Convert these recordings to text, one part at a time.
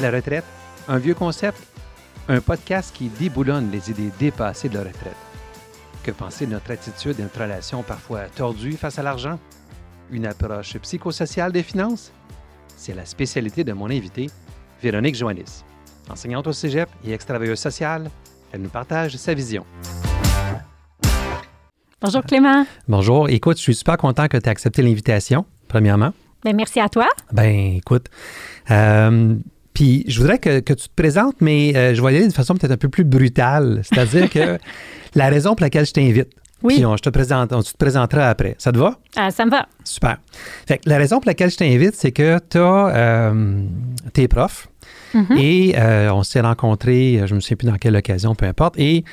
La retraite, un vieux concept, un podcast qui déboulonne les idées dépassées de la retraite. Que penser de notre attitude et notre relation parfois tordue face à l'argent? Une approche psychosociale des finances? C'est la spécialité de mon invité, Véronique Joannis. Enseignante au cégep et extraveilleuse sociale, elle nous partage sa vision. Bonjour Clément. Bonjour. Écoute, je suis super content que tu aies accepté l'invitation, premièrement. Bien, merci à toi. Ben, écoute, euh, puis je voudrais que, tu te présentes, mais euh, je vais y aller de façon peut-être un peu plus brutale. C'est-à-dire que la raison pour laquelle je t'invite, oui. Puis on, je te présente, on, tu te présenteras après. Ça te va? Ah, ça me va. Super. Fait la raison pour laquelle je t'invite, c'est que tu as euh, tes profs mm-hmm. et on s'est rencontrés, je ne me souviens plus dans quelle occasion, peu importe, et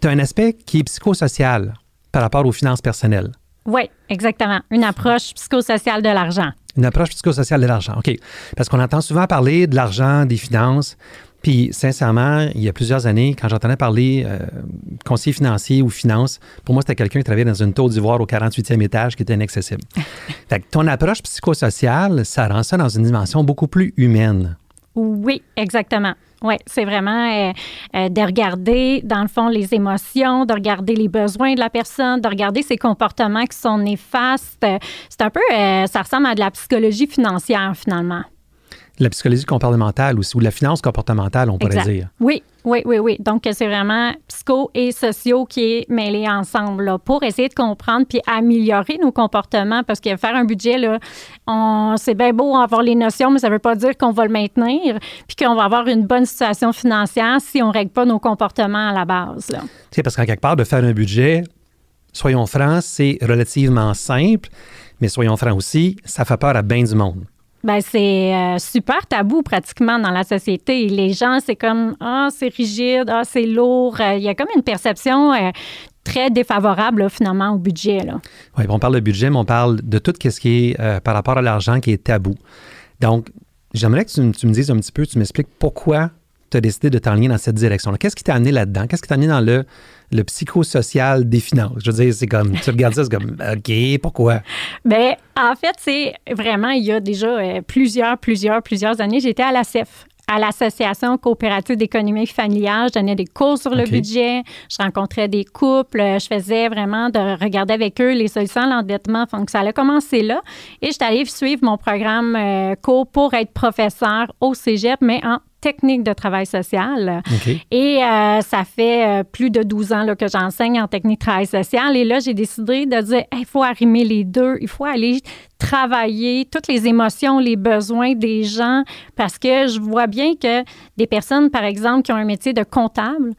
tu as un aspect qui est psychosocial par rapport aux finances personnelles. Oui, exactement. Une approche psychosociale de l'argent. Une approche psychosociale de l'argent, OK. Parce qu'on entend souvent parler de l'argent, des finances. Puis, sincèrement, il y a plusieurs années, quand j'entendais parler euh, conseiller financier ou finance, pour moi, c'était quelqu'un qui travaillait dans une tour d'ivoire au 48e étage qui était inaccessible. fait que ton approche psychosociale, ça rend ça dans une dimension beaucoup plus humaine. Oui, exactement. Oui, c'est vraiment euh, euh, de regarder, dans le fond, les émotions, de regarder les besoins de la personne, de regarder ses comportements qui sont néfastes. C'est un peu, euh, ça ressemble à de la psychologie financière, finalement la psychologie comportementale aussi, ou la finance comportementale, on pourrait dire. Oui, oui, oui, oui. Donc, c'est vraiment psycho et sociaux qui est mêlé ensemble là, pour essayer de comprendre puis améliorer nos comportements parce que faire un budget, là, c'est bien beau avoir les notions, mais ça ne veut pas dire qu'on va le maintenir puis qu'on va avoir une bonne situation financière si on ne règle pas nos comportements à la base. Tu sais, parce qu'en quelque part, de faire un budget, soyons francs, c'est relativement simple, mais soyons francs aussi, ça fait peur à bien du monde. Ben, c'est euh, super tabou pratiquement dans la société. Les gens, c'est comme Ah, c'est rigide, ah, c'est lourd. Euh, il y a comme une perception euh, très défavorable finalement au budget. Oui, on parle de budget, mais on parle de tout ce qui est par rapport à l'argent qui est tabou. Donc, j'aimerais que tu, me dises un petit peu, tu m'expliques pourquoi tu as décidé de t'enligner dans cette direction-là. Qu'est-ce qui t'a amené là-dedans? Qu'est-ce qui t'a amené dans le, le psychosocial des finances? Je veux dire, c'est comme, tu regardes ça, c'est comme, OK, pourquoi? Bien, en fait, c'est vraiment, il y a déjà euh, plusieurs, plusieurs, plusieurs années, j'étais à la CEF à l'Association coopérative d'économie familiale. Je donnais des cours sur le budget. Je rencontrais des couples. Je faisais vraiment de regarder avec eux les solutions à l'endettement. Donc, ça allait commencer là. Et j'étais allée suivre mon programme euh, cours pour être professeur au cégep, mais en technique de travail social. Et euh, ça fait euh, plus de 12 ans là, que j'enseigne en technique de travail social. Et là, j'ai décidé de dire, il faut arrimer les deux. Il faut aller travailler toutes les émotions, les besoins des gens, parce que je vois bien que des personnes, par exemple, qui ont un métier de comptable,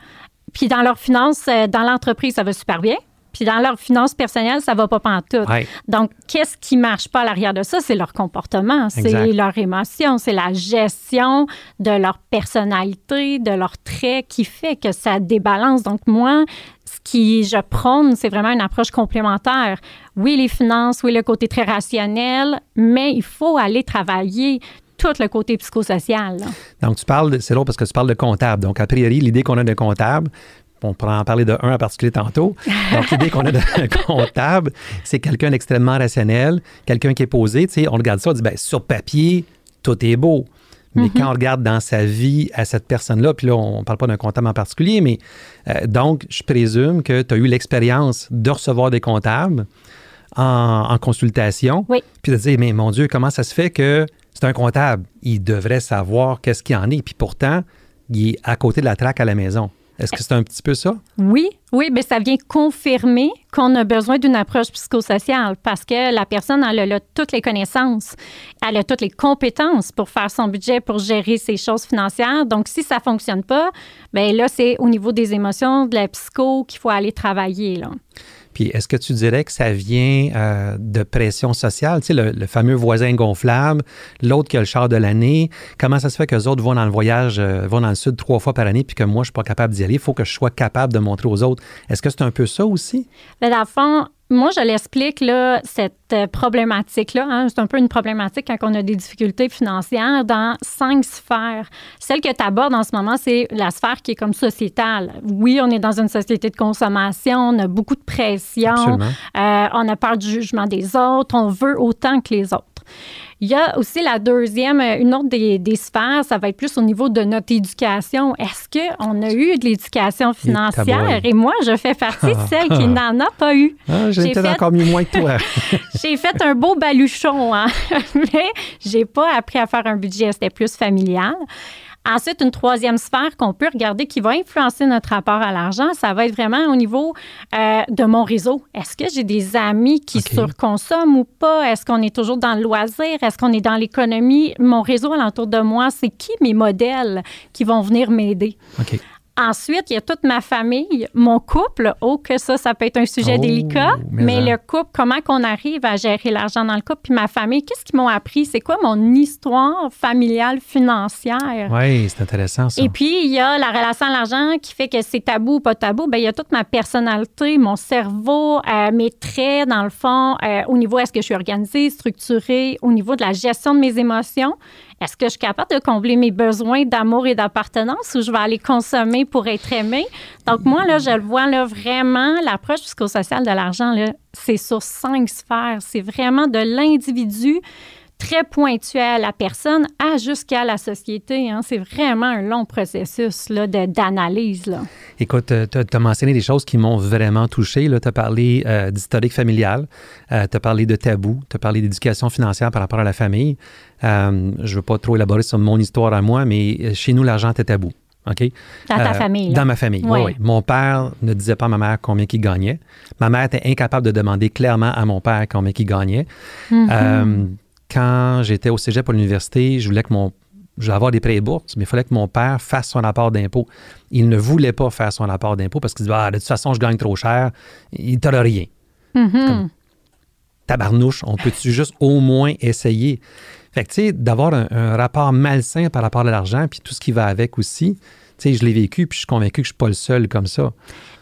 puis dans leurs finances, euh, dans l'entreprise, ça va super bien. Puis dans leurs finances personnelles, ça va pas pantoute. Ouais. Donc, qu'est-ce qui marche pas à l'arrière de ça? C'est leur comportement, c'est leur émotion, c'est la gestion de leur personnalité, de leurs traits qui fait que ça débalance. Donc, moi, ce qui je prône, c'est vraiment une approche complémentaire. Oui, les finances, oui, le côté très rationnel, mais il faut aller travailler tout le côté psychosocial. Donc, tu parles, c'est l'autre parce que tu parles de comptable. Donc, a priori, l'idée qu'on a de comptable, on pourra en parler de un en particulier tantôt. Donc, l'idée qu'on a d'un comptable, c'est quelqu'un d'extrêmement rationnel, quelqu'un qui est posé. Tu sais, on regarde ça, on dit, bien, sur papier, tout est beau. Mais mm-hmm. quand on regarde dans sa vie à cette personne-là, puis là, on ne parle pas d'un comptable en particulier, mais euh, donc, je présume que tu as eu l'expérience de recevoir des comptables en, consultation. Oui. Puis de dire, mais mon Dieu, comment ça se fait que c'est un comptable? Il devrait savoir qu'est-ce qu'il en est. Puis pourtant, il est à côté de la traque à la maison. Est-ce que c'est un petit peu ça? Oui, oui, mais ça vient confirmer qu'on a besoin d'une approche psychosociale parce que la personne, elle a, toutes les connaissances, elle a toutes les compétences pour faire son budget, pour gérer ses choses financières. Donc, si ça ne fonctionne pas, bien là, c'est au niveau des émotions, de la psycho qu'il faut aller travailler. Là. Puis est-ce que tu dirais que ça vient euh, de pression sociale? Tu sais, le, fameux voisin gonflable, l'autre qui a le char de l'année. Comment ça se fait que les autres vont dans le voyage, euh, vont dans le sud trois fois par année, puis que moi, je ne suis pas capable d'y aller? Il faut que je sois capable de montrer aux autres. Est-ce que c'est un peu ça aussi? Bien, dans fond, moi, je l'explique, là, cette euh, problématique-là. Hein, c'est un peu une problématique quand on a des difficultés financières dans cinq sphères. Celle que tu abordes en ce moment, c'est la sphère qui est comme sociétale. Oui, on est dans une société de consommation, on a beaucoup de pression, euh, on a peur du jugement des autres, on veut autant que les autres. Il y a aussi la deuxième, euh, une autre des, des sphères, ça va être plus au niveau de notre éducation. Est-ce qu'on a eu de l'éducation financière? Et moi, je fais partie de celle qui n'en a pas eu. Ah, j'ai peut-être encore mieux moins que toi. j'ai fait un beau baluchon, hein? mais j'ai pas appris à faire un budget. C'était plus familial. Ensuite, une troisième sphère qu'on peut regarder qui va influencer notre rapport à l'argent, ça va être vraiment au niveau euh, de mon réseau. Est-ce que j'ai des amis qui surconsomment ou pas? Est-ce qu'on est toujours dans le loisir? Est-ce qu'on est dans l'économie? Mon réseau alentour de moi, c'est qui mes modèles qui vont venir m'aider? Ensuite, il y a toute ma famille, mon couple. Oh, que ça, ça peut être un sujet Oh, délicat. mais Mais hein. le couple, comment qu'on arrive à gérer l'argent dans le couple? Puis ma famille, qu'est-ce qu'ils m'ont appris? C'est quoi mon histoire familiale financière? Oui, c'est intéressant ça. Et puis, il y a la relation à l'argent qui fait que c'est tabou ou pas tabou. Bien, il y a toute ma personnalité, mon cerveau, euh, mes traits, dans le fond, euh, au niveau est-ce que je suis organisée, structurée, au niveau de la gestion de mes émotions. Est-ce que je suis capable de combler mes besoins d'amour et d'appartenance ou je vais aller consommer pour être aimée? Donc, moi, là, je le vois là, vraiment, l'approche psychosociale de l'argent, c'est sur cinq sphères. C'est vraiment de l'individu très pointu à la personne à jusqu'à la société. hein. C'est vraiment un long processus d'analyse. Écoute, tu as mentionné des choses qui m'ont vraiment touché. Tu as parlé euh, d'historique familial, tu as parlé de tabou, tu as parlé d'éducation financière par rapport à la famille. Euh, je ne veux pas trop élaborer sur mon histoire à moi, mais euh, chez nous, l'argent était tabou. OK? Dans ta Euh, famille. là. Dans ma famille, oui. Mon père ne disait pas à ma mère combien il gagnait. Ma mère était incapable de demander clairement à mon père combien il gagnait. Mhm. Euh, quand j'étais au cégep à l'université, je voulais que mon je voulais avoir des prêts et bourses, mais il fallait que mon père fasse son apport d'impôt. Il ne voulait pas faire son apport d'impôt parce qu'il disait ah, de toute façon, je gagne trop cher, il t'aura rien. Mhm. Tabarnouche, on peut-tu juste au moins essayer? Fait que, tu sais, d'avoir un, un rapport malsain par rapport à l'argent, puis tout ce qui va avec aussi, tu sais, je l'ai vécu, puis je suis convaincu que je ne suis pas le seul comme ça.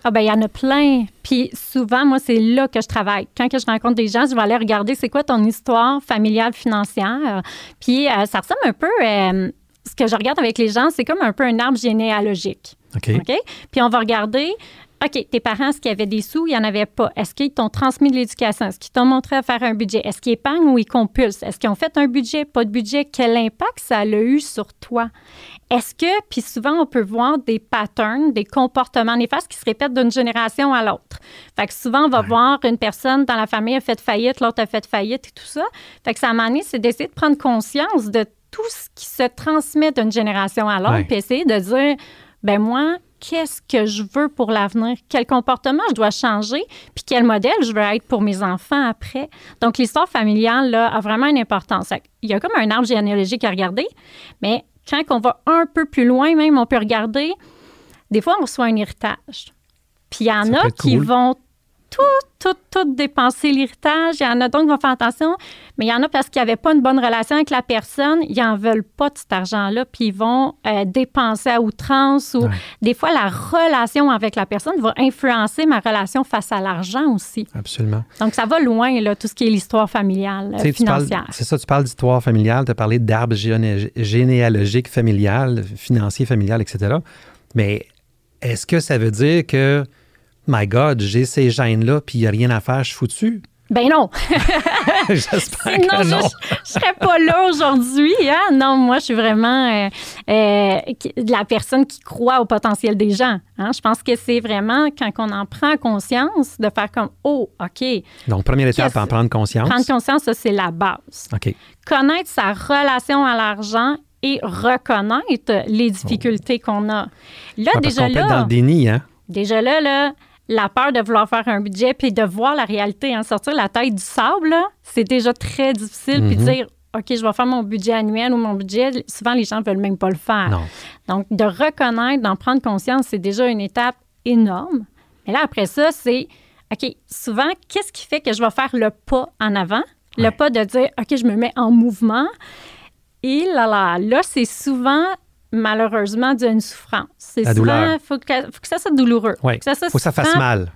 Ah ben il y en a plein. Puis souvent, moi, c'est là que je travaille. Quand que je rencontre des gens, je vais aller regarder c'est quoi ton histoire familiale financière. Puis euh, ça ressemble un peu... euh, ce que je regarde avec les gens, c'est comme un peu un arbre généalogique. OK? OK? Puis on va regarder, OK, tes parents, est-ce qu'ils avaient des sous? Il n'y en avait pas. Est-ce qu'ils t'ont transmis de l'éducation? Est-ce qu'ils t'ont montré à faire un budget? Est-ce qu'ils épargnent ou ils compulsent? Est-ce qu'ils ont fait un budget, pas de budget? Quel impact ça a eu sur toi? Est-ce que, puis souvent, on peut voir des patterns, des comportements néfastes qui se répètent d'une génération à l'autre. Fait que souvent, on va voir une personne dans la famille a fait faillite, l'autre a fait faillite et tout ça. Fait que ça, à un moment donné, c'est d'essayer de prendre conscience de tout ce qui se transmet d'une génération à l'autre, puis essayer de dire, ben moi, qu'est-ce que je veux pour l'avenir? Quel comportement je dois changer? Puis quel modèle je veux être pour mes enfants après? Donc, l'histoire familiale, là, a vraiment une importance. Il y a comme un arbre généalogique à regarder, mais quand on va un peu plus loin, même, on peut regarder, des fois, on reçoit un héritage. Puis il y en Ça a qui cool. vont tout, tout, tout dépenser l'héritage. Il y en a d'autres qui vont faire attention, mais il y en a parce qu'ils n'avaient pas une bonne relation avec la personne, ils n'en veulent pas de cet argent-là, puis ils vont euh, dépenser à outrance ou Ouais. des fois la relation avec la personne va influencer ma relation face à l'argent aussi. Absolument. Donc ça va loin, là, tout ce qui est l'histoire familiale, euh, financière. C'est ça, tu parles d'histoire familiale, tu as parlé d'arbre géné- généalogique familial, financier familial, etc. Mais est-ce que ça veut dire que, my God, j'ai ces gènes-là, puis il n'y a rien à faire, je suis foutu? Ben non, J'espère Sinon, que je non. ne serais pas là aujourd'hui. Hein? Non, moi, je suis vraiment euh, euh, la personne qui croit au potentiel des gens. hein. Je pense que c'est vraiment quand on en prend conscience de faire comme Oh, OK. Donc, première étape, en prendre conscience. Prendre conscience, ça, c'est la base. OK. Connaître sa relation à l'argent et reconnaître les difficultés qu'on a. Là, Ouais, parce déjà qu'on peut être dans là, le déni, hein? déjà là, là, la peur de vouloir faire un budget puis de voir la réalité, hein, sortir la tête du sable, c'est déjà très difficile. Puis Mhm. dire, OK, je vais faire mon budget annuel ou mon budget, souvent les gens ne veulent même pas le faire. Non. Donc, de reconnaître, d'en prendre conscience, c'est déjà une étape énorme. Mais là, après ça, c'est, OK, souvent, qu'est-ce qui fait que je vais faire le pas en avant? Le Ouais. pas de dire, OK, je me mets en mouvement. Et là, là, là, c'est souvent, malheureusement, dû à une souffrance. C'est La souvent, douleur. il faut que, faut que ça soit douloureux. Oui. Faut que ça, soit faut que ça fasse mal.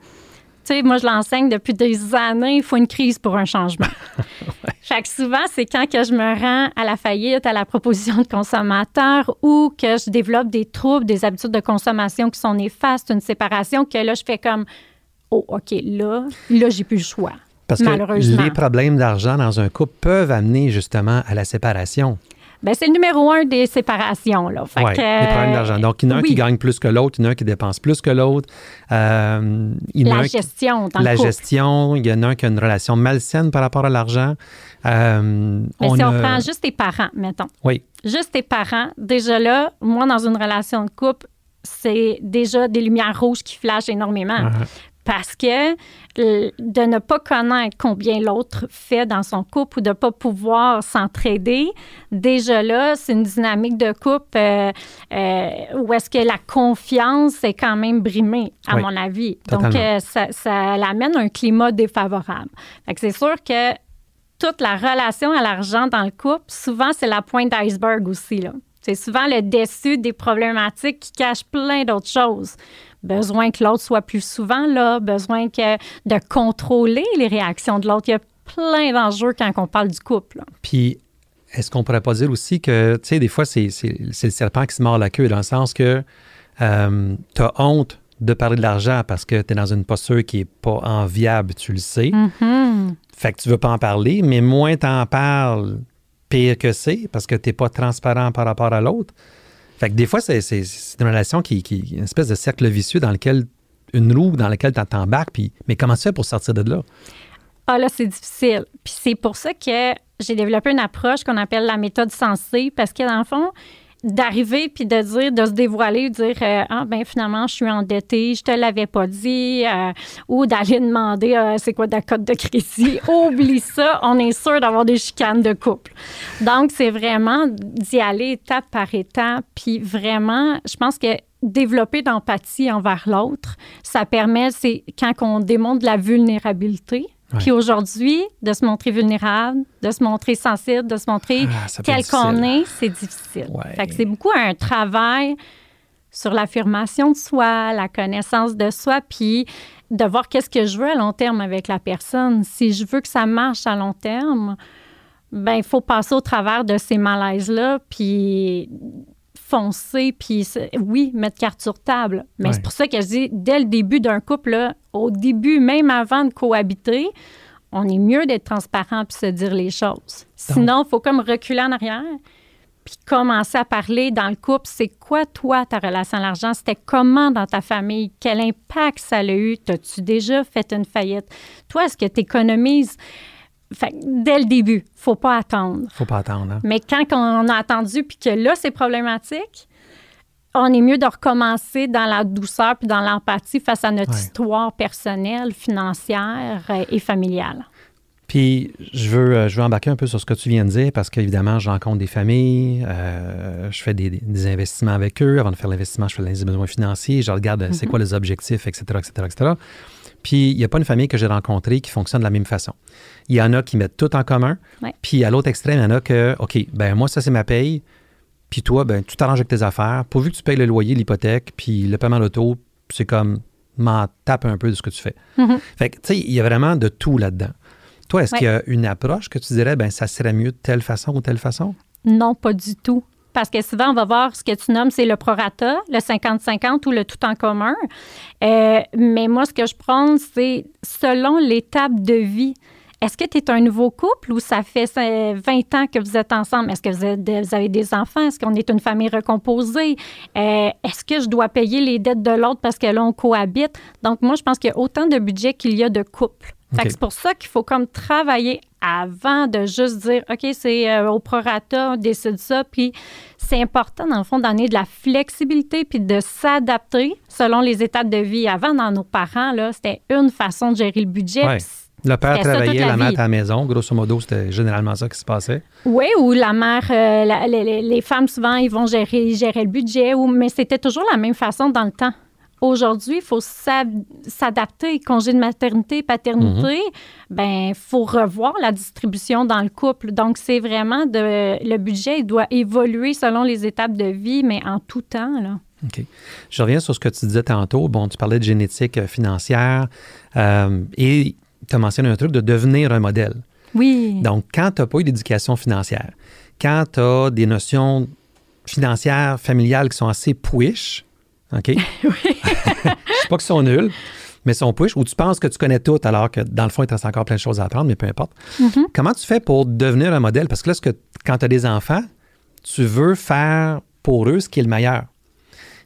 Tu sais, moi, je l'enseigne depuis des années. Il faut une crise pour un changement. Fait que souvent, c'est quand que je me rends à la faillite, à la proposition de consommateur ou que je développe des troubles, des habitudes de consommation qui sont néfastes, une séparation, que là, je fais comme, oh, OK, là, là, j'ai plus le choix. Parce que les problèmes d'argent dans un couple peuvent amener justement à la séparation. Ben, c'est le numéro un des séparations. Là. les problèmes d'argent. Donc, il y en a un qui gagne plus que l'autre, il y en a un qui dépense plus que l'autre. Euh, la gestion, dans La gestion, il y en a un qui a une relation malsaine par rapport à l'argent. Euh, Mais si on prend juste tes parents, mettons. Oui. Juste tes parents, déjà là, moi, dans une relation de couple, c'est déjà des lumières rouges qui flashent énormément. Uh-huh parce que de ne pas connaître combien l'autre fait dans son couple ou de ne pas pouvoir s'entraider, déjà là, c'est une dynamique de couple euh, euh, où est-ce que la confiance est quand même brimée, à mon avis. Donc, euh, ça, ça amène un climat défavorable. c'est sûr que toute la relation à l'argent dans le couple, souvent, c'est la pointe d'iceberg aussi. C'est souvent le dessus des problématiques qui cachent plein d'autres choses besoin que l'autre soit plus souvent là, besoin que, de contrôler les réactions de l'autre. Il y a plein d'enjeux quand on parle du couple. Puis, est-ce qu'on pourrait pas dire aussi que, tu sais, des fois, c'est, le serpent qui se mord la queue, dans le sens que euh, tu as honte de parler de l'argent parce que tu es dans une posture qui n'est pas enviable, tu le sais. Mm-hmm. Fait que tu veux pas en parler, mais moins tu en parles, pire que c'est, parce que tu n'es pas transparent par rapport à l'autre. Fait des fois, c'est, une relation qui, qui, une espèce de cercle vicieux dans lequel, une roue dans laquelle tu t'embarques, puis, mais comment tu fais pour sortir de là? Ah là, c'est difficile. Puis c'est pour ça que j'ai développé une approche qu'on appelle la méthode sensée, parce que dans le fond, d'arriver puis de dire, de se dévoiler, de dire euh, Ah, ben finalement, je suis endettée, je te l'avais pas dit, euh, ou d'aller demander euh, c'est quoi ta cote de crédit? Oublie ça, on est sûr d'avoir des chicanes de couple. Donc, c'est vraiment d'y aller étape par étape, puis vraiment, je pense que développer d'empathie envers l'autre, ça permet, c'est quand on démontre de la vulnérabilité, puis aujourd'hui, de se montrer vulnérable, de se montrer sensible, de se montrer ah, tel qu'on est, c'est difficile. Fait que c'est beaucoup un travail sur l'affirmation de soi, la connaissance de soi, puis de voir qu'est-ce que je veux à long terme avec la personne. Si je veux que ça marche à long terme, ben il faut passer au travers de ces malaises-là, puis foncer, puis oui, mettre carte sur table. Mais c'est pour ça que je dis, dès le début d'un couple, au début, même avant de cohabiter, on est mieux d'être transparent puis se dire les choses. Sinon, il faut comme reculer en arrière puis commencer à parler dans le couple. C'est quoi, toi, ta relation à l'argent? C'était comment dans ta famille? Quel impact ça a eu? T'as-tu déjà fait une faillite? Toi, est-ce que tu économises? Dès le début, faut pas attendre. Faut pas attendre. Hein. Mais quand on a attendu puis que là, c'est problématique, on est mieux de recommencer dans la douceur puis dans l'empathie face à notre histoire personnelle, financière euh, et familiale. Puis, je veux, euh, je veux embarquer un peu sur ce que tu viens de dire parce qu'évidemment, je rencontre des familles, euh, je fais des, investissements avec eux. Avant de faire l'investissement, je fais les besoins financiers, je regarde c'est mm-hmm. quoi les objectifs, etc., etc., etc. Puis, il n'y a pas une famille que j'ai rencontrée qui fonctionne de la même façon. Il y en a qui mettent tout en commun. Puis, à l'autre extrême, il y en a que, OK, ben moi, ça, c'est ma paye. Puis toi, ben, tu t'arranges avec tes affaires. Pourvu que tu payes le loyer, l'hypothèque, puis le paiement d'auto, c'est comme m'en tape un peu de ce que tu fais. Mm-hmm. Fait que, tu sais, il y a vraiment de tout là-dedans. Toi, est-ce qu'il y a une approche que tu dirais, ben ça serait mieux de telle façon ou telle façon? Non, pas du tout. Parce que souvent, on va voir ce que tu nommes, c'est le prorata, le 50-50 ou le tout en commun. Euh, mais moi, ce que je prends, c'est selon l'étape de vie. Est-ce que tu es un nouveau couple ou ça fait 20 ans que vous êtes ensemble? Est-ce que vous, avez des enfants? Est-ce qu'on est une famille recomposée? Euh, est-ce que je dois payer les dettes de l'autre parce que là, on cohabite? Donc, moi, je pense qu'il y a autant de budget qu'il y a de couples. C'est pour ça qu'il faut comme travailler avant de juste dire, OK, c'est euh, au prorata, on décide ça. Puis c'est important, dans le fond, donner de la flexibilité puis de s'adapter selon les étapes de vie. Avant, dans nos parents, là, c'était une façon de gérer le budget. Le père travaillait, la, mère à la maison. Grosso modo, c'était généralement ça qui se passait. Oui, ou la mère, euh, les, femmes, souvent, ils vont gérer, gérer le budget, ou, mais c'était toujours la même façon dans le temps. Aujourd'hui, il faut s'adapter. Congé de maternité, paternité, mhm. ben, il faut revoir la distribution dans le couple. Donc, c'est vraiment de, le budget il doit évoluer selon les étapes de vie, mais en tout temps. Là. OK. Je reviens sur ce que tu disais tantôt. Bon, tu parlais de génétique euh, financière euh, et tu as mentionné un truc de devenir un modèle. Oui. Donc, quand tu n'as pas eu d'éducation financière, quand tu as des notions financières, familiales qui sont assez puiches, OK? oui. je sais pas qu'ils sont nuls, met son push, ou tu penses que tu connais tout alors que dans le fond, il te reste encore plein de choses à apprendre, mais peu importe. Mhm. Comment tu fais pour devenir un modèle? Parce que là, ce que, quand tu as des enfants, tu veux faire pour eux ce qui est le meilleur.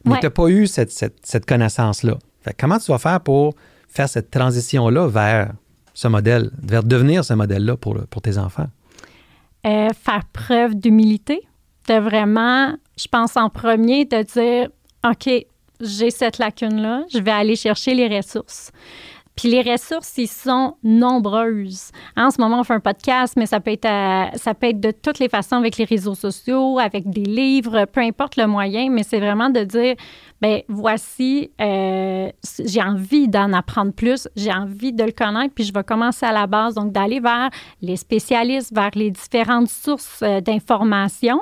Mais Ouais. tu n'as pas eu cette, cette- cette connaissance-là. Comment tu vas faire pour faire cette transition-là vers ce modèle, vers devenir ce modèle-là pour, pour tes enfants? Euh, faire preuve d'humilité, de vraiment, je pense en premier, de dire, OK, j'ai cette lacune-là, je vais aller chercher les ressources. Puis les ressources, ils sont nombreuses. En ce moment, on fait un podcast, mais ça peut être, à- ça peut être de toutes les façons avec les réseaux sociaux, avec des livres, peu importe le moyen, mais c'est vraiment de dire, ben voici, euh, j'ai envie d'en apprendre plus, j'ai envie de le connaître, puis je vais commencer à la base, donc d'aller vers les spécialistes, vers les différentes sources euh, d'informations,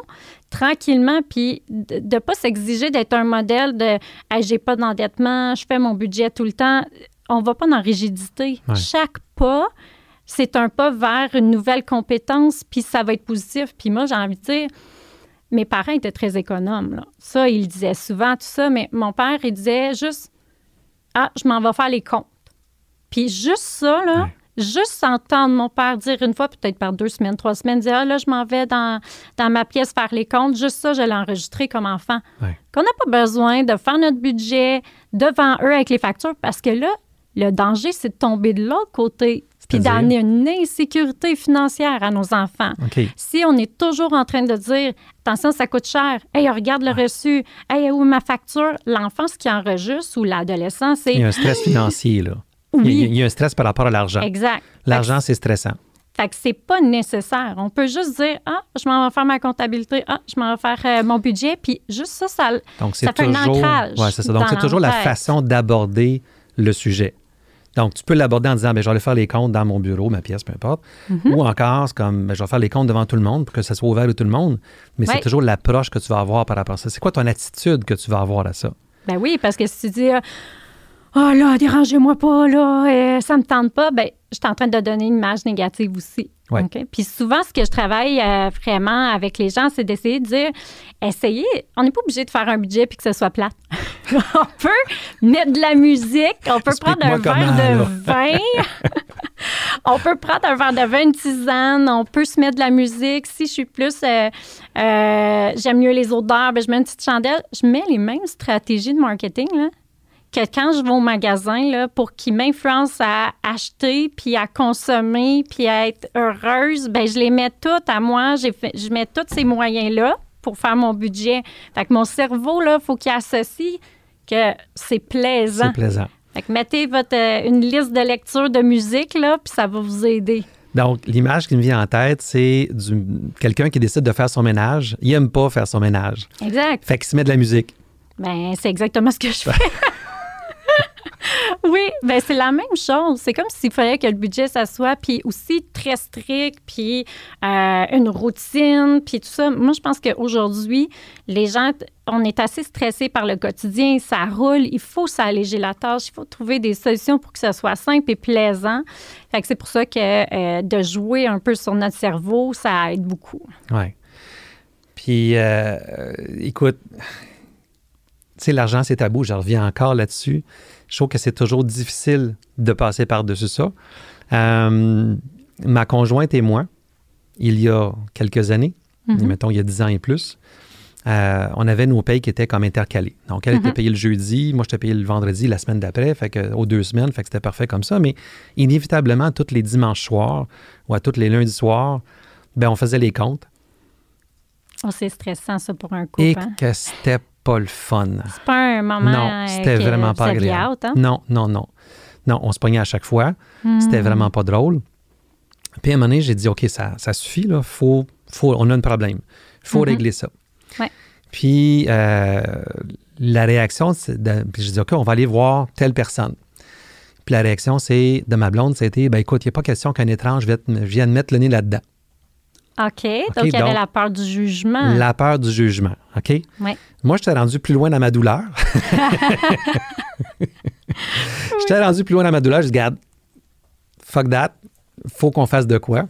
tranquillement, puis de ne pas s'exiger d'être un modèle de Hey, j'ai pas d'endettement, je fais mon budget tout le temps. On va pas dans la rigidité. Ouais. Chaque pas, c'est un pas vers une nouvelle compétence, puis ça va être positif. Puis moi, j'ai envie de dire, mes parents étaient très économes. Là. Ça, ils disaient souvent tout ça, mais mon père, il disait juste Ah, je m'en vais faire les comptes. Puis juste ça, là, Ouais. juste entendre mon père dire une fois, peut-être par deux semaines, trois semaines, dire Ah, là, je m'en vais dans, dans ma pièce faire les comptes, juste ça, je l'ai enregistré comme enfant. Ouais. Qu'on n'a pas besoin de faire notre budget devant eux avec les factures parce que là, le danger, c'est de tomber de l'autre côté puis d'amener une insécurité financière à nos enfants. Si on est toujours en train de dire attention, ça coûte cher, hey, regarde le reçu, hey, où est ma facture, l'enfant, ce qui enregistre ou l'adolescent, Il y a c'est un stress financier, là. Il y a- oui, il y a un stress par rapport à l'argent. exact. L'argent, c'est stressant. Fait que c'est pas nécessaire. On peut juste dire ah, je m'en vais faire ma comptabilité, ah, je m'en vais faire euh, mon budget, puis juste ça, ça, Donc, c'est ça fait un ancrage ouais, c'est ça. Donc, c'est toujours la façon d'aborder le sujet. Donc, tu peux l'aborder en disant, ben, je vais aller faire les comptes dans mon bureau, ma pièce, peu importe. Mm-hmm. Ou encore, c'est comme, ben, je vais faire les comptes devant tout le monde pour que ça soit ouvert à tout le monde. Mais c'est toujours l'approche que tu vas avoir par rapport à ça. C'est quoi ton attitude que tu vas avoir à ça? Ben oui, parce que si tu dis Oh là, dérangez-moi pas, là, euh, ça me tente pas, ben je suis en train de donner une image négative aussi. Ouais. OK? Puis souvent, ce que je travaille euh, vraiment avec les gens, c'est d'essayer de dire essayez, on n'est pas obligé de faire un budget puis que ce soit plate. on peut mettre de la musique, on peut prendre un verre de vin. on peut prendre un verre de vin, une tisane, on peut se mettre de la musique. Si je suis plus, euh, euh, j'aime mieux les odeurs, ben, je mets une petite chandelle. Je mets les mêmes stratégies de marketing là, que quand je vais au magasin là, pour qu'ils m'influencent à acheter, puis à consommer, puis à être heureuse. Ben, je les mets toutes à moi. J'ai fait- je mets tous ces moyens-là pour faire mon budget. Fait que mon cerveau, il faut qu'il associe que c'est plaisant. C'est plaisant. Fait que mettez votre, euh, une liste de lecture de musique, là, puis ça va vous aider. Donc, l'image qui me vient en tête, c'est du- quelqu'un qui décide de faire son ménage. Il aime pas faire son ménage. Exact. Fait qu'il se met de la musique. Ben, c'est exactement ce que je fais. oui, ben c'est la même chose. C'est comme s'il fallait que le budget, ça soit, puis aussi très strict, puis euh, une routine, puis tout ça. Moi, je pense qu'aujourd'hui, les gens, on est assez stressés par le quotidien, ça roule, il faut s'alléger la tâche, il faut trouver des solutions pour que ça soit simple et plaisant. Fait que c'est pour ça que euh, de jouer un peu sur notre cerveau, ça aide beaucoup. Oui. Puis, euh, écoute, sais, l'argent, c'est tabou. Je reviens encore là-dessus. Je trouve que c'est toujours difficile de passer par-dessus ça. Euh, ma conjointe et moi, il y a quelques années, Mhm. mettons il y a 10 ans et plus, euh, on avait nos payes qui étaient comme intercalées. Donc, elle était Mhm. payée le jeudi, moi, j'étais payé le vendredi la semaine d'après, fait que, aux deux semaines, fait que c'était parfait comme ça. Mais inévitablement, tous les dimanches soirs ou à tous les lundis soirs, ben, on faisait les comptes Oh, c'est stressant, ça, pour un couple. et hein? que c'était pas le fun. C'est pas un moment Non, euh, c'était vraiment pas agréable. hein? Non, non, non. Non, on se pognait à chaque fois. C'était Hmm. vraiment pas drôle. Puis à un moment donné, j'ai dit, OK, ça, ça suffit, là. Faut, faut, on a un problème. Il faut Mhm. régler ça. Ouais. Puis euh, la réaction, c'est de- puis j'ai dit, OK, on va aller voir telle personne. Puis la réaction, c'est de ma blonde, c'était, ben écoute, il n'y a pas question qu'un étrange vienne mettre le nez là-dedans. OK. Donc, il y avait la peur du jugement. La peur du jugement, OK? Ouais. Moi, j'étais rendu plus loin dans ma douleur. j'étais rendu plus loin dans ma douleur. Je dis, regarde, fuck that, faut qu'on fasse de quoi.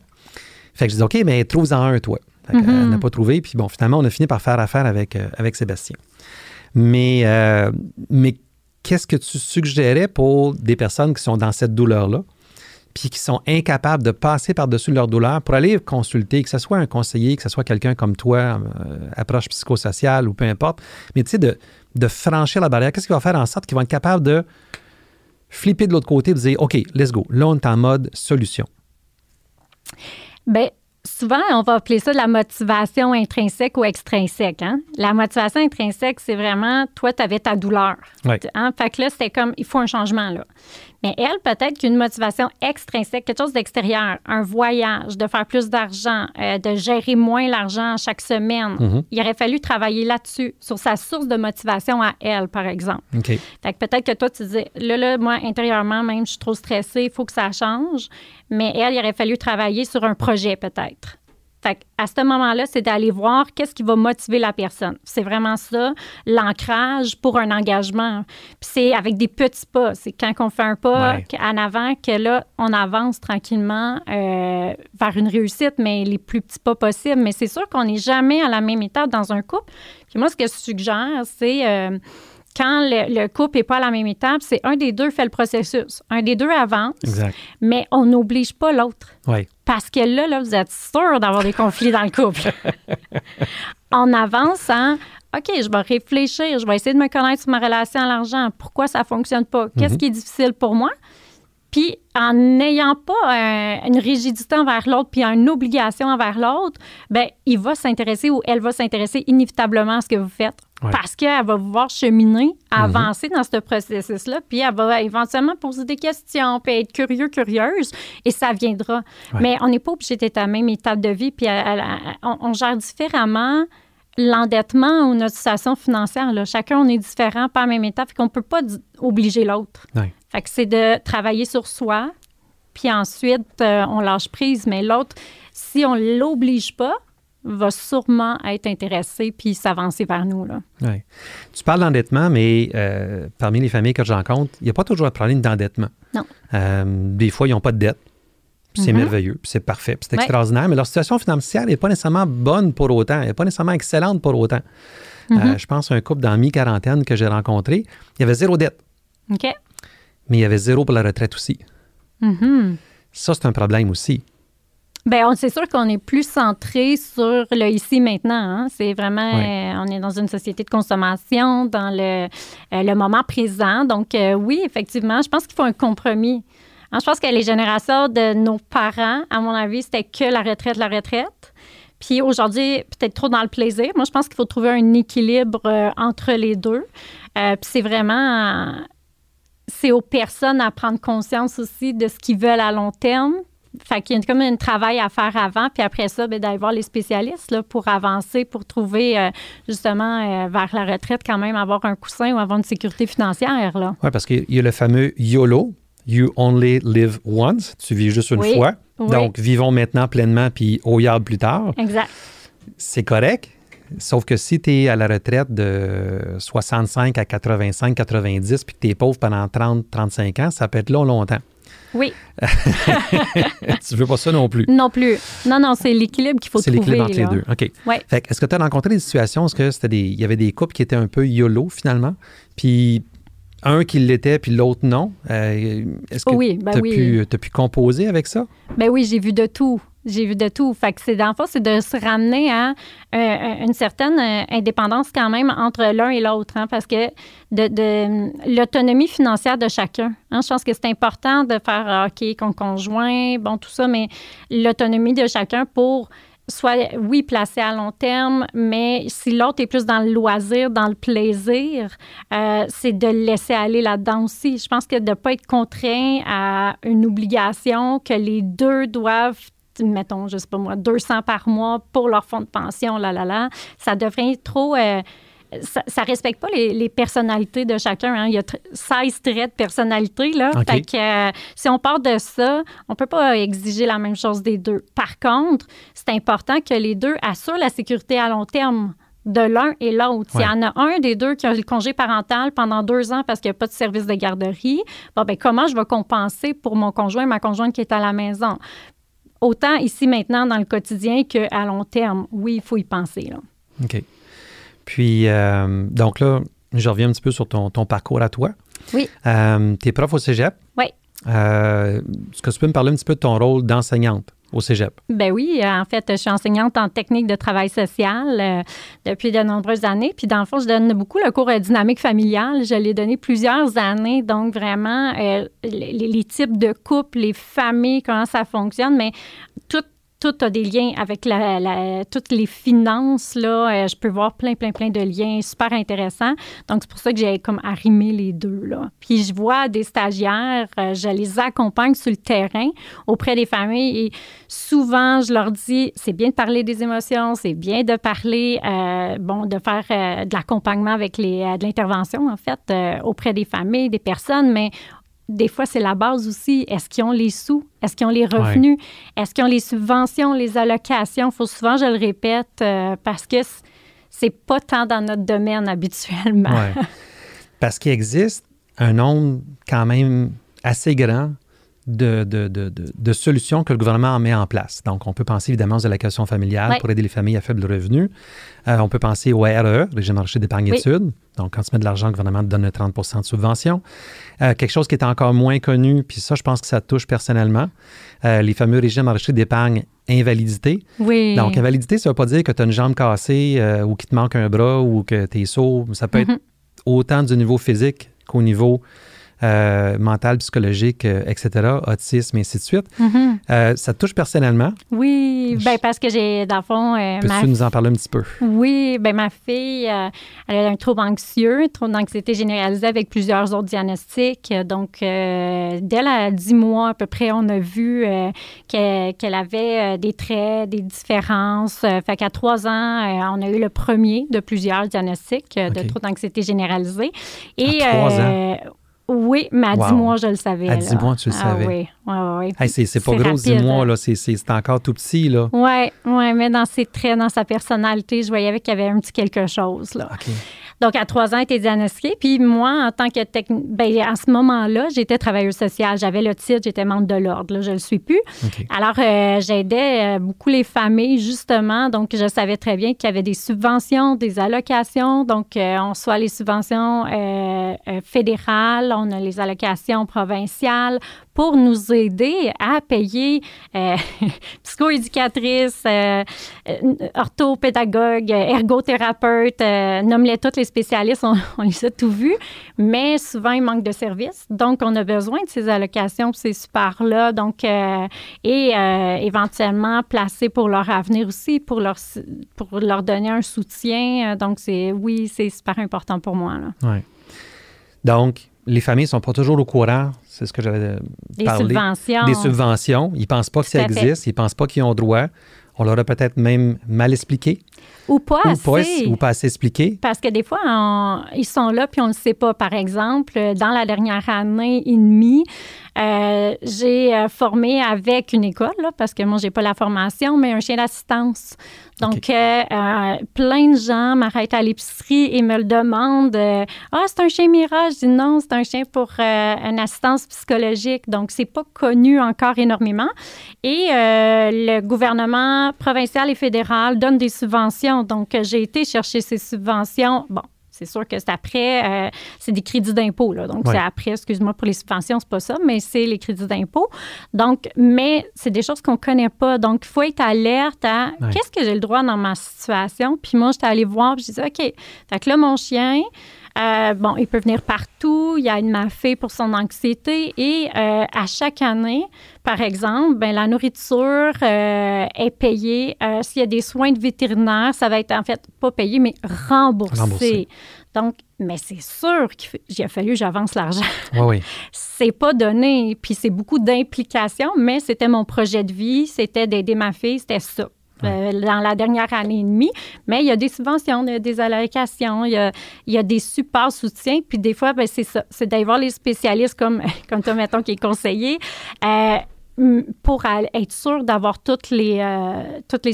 Fait que je dis, OK, mais trouve-en un, toi. Fait que, Mhm. Elle n'a pas trouvé. Puis bon, finalement, on a fini par faire affaire avec, euh, avec Sébastien. Mais, euh, mais qu'est-ce que tu suggérais pour des personnes qui sont dans cette douleur-là, puis qui sont incapables de passer par-dessus leur douleur pour aller consulter, que ce soit un conseiller, que ce soit quelqu'un comme toi, euh, approche psychosociale ou peu importe, mais tu sais, de, de franchir la barrière. Qu'est-ce qui va faire en sorte qu'ils vont être capables de flipper de l'autre côté et de dire, OK, let's go. Là, on est en mode solution. Bien, souvent, on va appeler ça de la motivation intrinsèque ou extrinsèque. Hein? La motivation intrinsèque, c'est vraiment, toi, tu avais ta douleur. Hein? Fait que là, c'était comme, il faut un changement là. Mais elle, peut-être qu'une motivation extrinsèque, quelque chose d'extérieur, un voyage, de faire plus d'argent, euh, de gérer moins l'argent chaque semaine, mm-hmm. il aurait fallu travailler là-dessus, sur sa source de motivation à elle, par exemple. Fait que peut-être que toi, tu disais, là, là, moi, intérieurement, même, je suis trop stressée, il faut que ça change. Mais elle, il aurait fallu travailler sur un projet, peut-être. Fait à ce moment-là, c'est d'aller voir qu'est-ce qui va motiver la personne. C'est vraiment ça, l'ancrage pour un engagement. Puis c'est avec des petits pas. C'est quand on fait un pas en avant que là, on avance tranquillement euh, vers une réussite, mais les plus petits pas possibles. Mais c'est sûr qu'on n'est jamais à la même étape dans un couple. Puis moi, ce que je suggère, c'est... Euh, quand le, couple n'est pas à la même étape, c'est un des deux fait le processus. Un des deux avance, mais on n'oblige pas l'autre. Parce que là, là, vous êtes sûr d'avoir des conflits dans le couple. on avance en OK, je vais réfléchir, je vais essayer de me connaître sur ma relation à l'argent. Pourquoi ça ne fonctionne pas? Qu'est-ce mhm. qui est difficile pour moi? Puis en n'ayant pas une rigidité envers l'autre, puis une obligation envers l'autre, ben il va s'intéresser ou elle va s'intéresser inévitablement à ce que vous faites. Parce qu'elle va vous voir cheminer, mhm. avancer dans ce processus-là, puis elle va éventuellement poser des questions, puis être curieux, curieuse, et ça viendra. Mais on n'est pas obligé d'être à la même étape de vie, puis on, gère différemment l'endettement ou notre situation financière. Là. Chacun, on est différent, pas à la même étape, qu'on ne peut pas obliger l'autre. Fait que c'est de travailler sur soi, puis ensuite, euh, on lâche prise, mais l'autre, si on ne l'oblige pas, va sûrement être intéressé puis s'avancer vers nous. Là. Tu parles d'endettement, mais euh, parmi les familles que je rencontre, il n'y a pas toujours de problème d'endettement. Non. Euh, des fois, ils n'ont pas de dette. C'est mm-hmm. merveilleux, c'est parfait, c'est extraordinaire, mais leur situation financière n'est pas nécessairement bonne pour autant, elle n'est pas nécessairement excellente pour autant. Euh, mm-hmm. je pense à un couple dans mi-quarantaine que j'ai rencontré, il y avait zéro dette. OK. Mais il y avait zéro pour la retraite aussi. Mm-hmm. Ça, c'est un problème aussi. Bien, c'est sûr qu'on est plus centré sur le ici maintenant. Hein. C'est vraiment, euh, on est dans une société de consommation, dans le, euh, le moment présent. Donc, euh, oui, effectivement, je pense qu'il faut un compromis. Hein, je pense que les générations de nos parents, à mon avis, c'était que la retraite, la retraite. Puis aujourd'hui, peut-être trop dans le plaisir. Moi, je pense qu'il faut trouver un équilibre entre les deux. puis c'est vraiment, c'est aux personnes à prendre conscience aussi de ce qu'ils veulent à long terme, fait qu'il y a comme un travail à faire avant, puis après ça, ben, d'aller voir les spécialistes là, pour avancer, pour trouver euh, justement euh, vers la retraite quand même avoir un coussin ou avoir une sécurité financière. Oui, parce qu'il y a le fameux YOLO, You Only Live Once, tu vis juste une fois. Donc, vivons maintenant pleinement, puis au yard plus tard. Exact. C'est correct. Sauf que si tu es à la retraite de 65 à 85, 90, puis que tu es pauvre pendant 30, 35 ans, ça peut être long, longtemps. Oui. tu veux pas ça non plus? Non plus. Non, non, c'est l'équilibre qu'il faut trouver. C'est l'équilibre entre les deux. OK. Ouais. est-ce que tu as rencontré des situations où il y avait des couples qui étaient un peu YOLO finalement? Puis un qui l'était, puis l'autre non? Euh, est-ce que oui, ben tu as, pu composer avec ça? Ben oui, j'ai vu de tout. J'ai vu de tout. Fait que c'est dans c'est de se ramener à euh, une certaine euh, indépendance quand même entre l'un et l'autre, hein, parce que de, l'autonomie financière de chacun. Hein, je pense que c'est important de faire ah, OK, qu'on conjoint, bon, tout ça, mais l'autonomie de chacun pour soit, oui, placé à long terme, mais si l'autre est plus dans le loisir, dans le plaisir, euh, c'est de laisser aller là-dedans aussi. Je pense que de ne pas être contraint à une obligation que les deux doivent mettons, je sais pas moi, 200 par mois pour leur fonds de pension, là, là, là, ça devrait trop... Euh, ça, ne respecte pas les, personnalités de chacun. Hein. Il y a 16 traits de personnalité. Là. Fait que, euh, si on part de ça, on peut pas exiger la même chose des deux. Par contre, c'est important que les deux assurent la sécurité à long terme de l'un et l'autre. S'il y en a un des deux qui a le congé parental pendant deux ans parce qu'il n'y a pas de service de garderie, bon, ben, comment je vais compenser pour mon conjoint, ma conjointe qui est à la maison? Autant ici maintenant dans le quotidien qu'à long terme. Oui, il faut y penser. Là. OK. Puis, euh, donc là, je reviens un petit peu sur ton, ton parcours à toi. Oui. Euh, tu es prof au cégep. Oui. Euh, Est-ce que tu peux me parler un petit peu de ton rôle d'enseignante? Au cégep? Ben oui, en fait, je suis enseignante en technique de travail social euh, depuis de nombreuses années. Puis dans le fond, je donne beaucoup le cours de dynamique familiale. Je l'ai donné plusieurs années, donc vraiment euh, les, les, types de couples, les familles, comment ça fonctionne, mais tout tout a des liens avec la, toutes les finances. Là, euh, je peux voir plein, plein, plein de liens super intéressants. Donc, c'est pour ça que j'ai comme arrimé les deux. Là. Puis, je vois des stagiaires, euh, je les accompagne sur le terrain auprès des familles et souvent, je leur dis, c'est bien de parler des émotions, c'est bien de parler, euh, bon, de faire de l'accompagnement avec les, de l'intervention, en fait, auprès des familles, des personnes, mais des fois, c'est la base aussi. Est-ce qu'ils ont les sous? Est-ce qu'ils ont les revenus? Est-ce qu'ils ont les subventions, les allocations? Faut souvent, je le répète, euh, parce que c'est pas tant dans notre domaine habituellement. Parce qu'il existe un nombre quand même assez grand de, de, de, de, solutions que le gouvernement met en place. Donc, on peut penser évidemment aux allocations familiales pour aider les familles à faible revenu. Euh, on peut penser au RE, régime enrichi d'épargne études. Donc, quand tu mets de l'argent, le gouvernement te donne 30% de subvention. Euh, quelque chose qui est encore moins connu, puis ça, je pense que ça touche personnellement, euh, les fameux régimes enrichis d'épargne invalidité. Oui. Donc, invalidité, ça ne veut pas dire que tu as une jambe cassée ou qu'il te manque un bras ou que tu es sourd. Ça peut être mm-hmm. autant du niveau physique qu'au niveau euh, mental, psychologique, euh, etc., autisme, et ainsi de suite. Mm-hmm. Euh, ça te touche personnellement? Oui, ben parce que j'ai, dans le fond... Peux-tu nous en parler un petit peu? Oui, ben ma fille, elle a un trouble anxieux, un trouble d'anxiété généralisée avec plusieurs autres diagnostics. Donc, dès la 10 mois à peu près, on a vu qu'elle avait des traits, des différences. fait qu'à trois ans, on a eu le premier de plusieurs diagnostics de trouble d'anxiété généralisée. Et, à trois ans? Oui, mais à 10 mois, je le savais. À 10 mois, tu le ah, savais. Oui, oui, oui. c'est pas gros, 10 mois, là. C'est encore tout petit, là. Oui, oui, mais dans ses traits, dans sa personnalité, je voyais qu'il y avait un petit quelque chose, là. OK. Donc, à trois ans, était diagnostiquée. Puis moi, en tant que technique, ben, à ce moment-là, j'étais travailleuse sociale. J'avais le titre, j'étais membre de l'ordre. Là, je ne le suis plus. Alors, euh, j'aidais euh, beaucoup les familles, justement. Donc, je savais très bien qu'il y avait des subventions, des allocations. Donc, euh, on soit les subventions fédérales, on a les allocations provinciales pour nous aider à payer euh, psychoéducatrice, euh, orthopédagogue, ergothérapeute, nomme-les tous les spécialistes, on, les a tout vus, mais souvent, il manque de services. Donc, on a besoin de ces allocations, ces supports-là. Donc, euh, et euh, éventuellement, placer pour leur avenir aussi, pour leur, pour leur donner un soutien. Donc, c'est oui, c'est super important pour moi. Oui. Donc, les familles ne sont pas toujours au courant, c'est ce que j'avais parlé. Des subventions. Des subventions. Ils ne pensent pas que ça existe, ils ne pensent pas qu'ils ont droit. On leur a peut-être même mal expliqué. Ou pas assez. ou pas assez expliqué. Parce que des fois, ils sont là puis on ne le sait pas. Par exemple, dans la dernière année et demie, euh, j'ai euh, formé avec une école, parce que moi, j'ai pas la formation, mais un chien d'assistance. Donc, euh, plein de gens m'arrêtent à l'épicerie et me le demandent. ah, c'est un chien mirage. Je dis non, c'est un chien pour une assistance psychologique. Donc, c'est pas connu encore énormément. Et le gouvernement provincial et fédéral donne des subventions. Donc, j'ai été chercher ces subventions. Bon, c'est sûr que c'est après, euh, c'est des crédits d'impôt. Donc, c'est après, excuse-moi pour les subventions, c'est pas ça, mais c'est les crédits d'impôt. Donc, mais c'est des choses qu'on ne connaît pas. Donc, il faut être alerte à qu'est-ce que j'ai le droit dans ma situation. Puis moi, j'étais allée voir, puis je disais, OK, fait que là, mon chien, euh, bon, il peut venir partout, il aide ma fille pour son anxiété et euh, à chaque année, par exemple, ben, la nourriture euh, est payée. S'il y a des soins de vétérinaire, ça va être en fait pas payé, mais remboursé. Donc, mais c'est sûr qu'il a fallu que j'avance l'argent. Oui, oui. c'est pas donné, puis c'est beaucoup d'implications, mais c'était mon projet de vie, c'était d'aider ma fille, c'était ça. Euh, dans la dernière année et demie. Mais il y a des subventions, il y a des allocations, il y a, il y a des supports soutiens. Puis des fois, ben, c'est ça, c'est d'aller voir les spécialistes comme, comme toi, mettons, qui est conseiller. Euh, pour être sûr d'avoir toutes les, euh, toutes les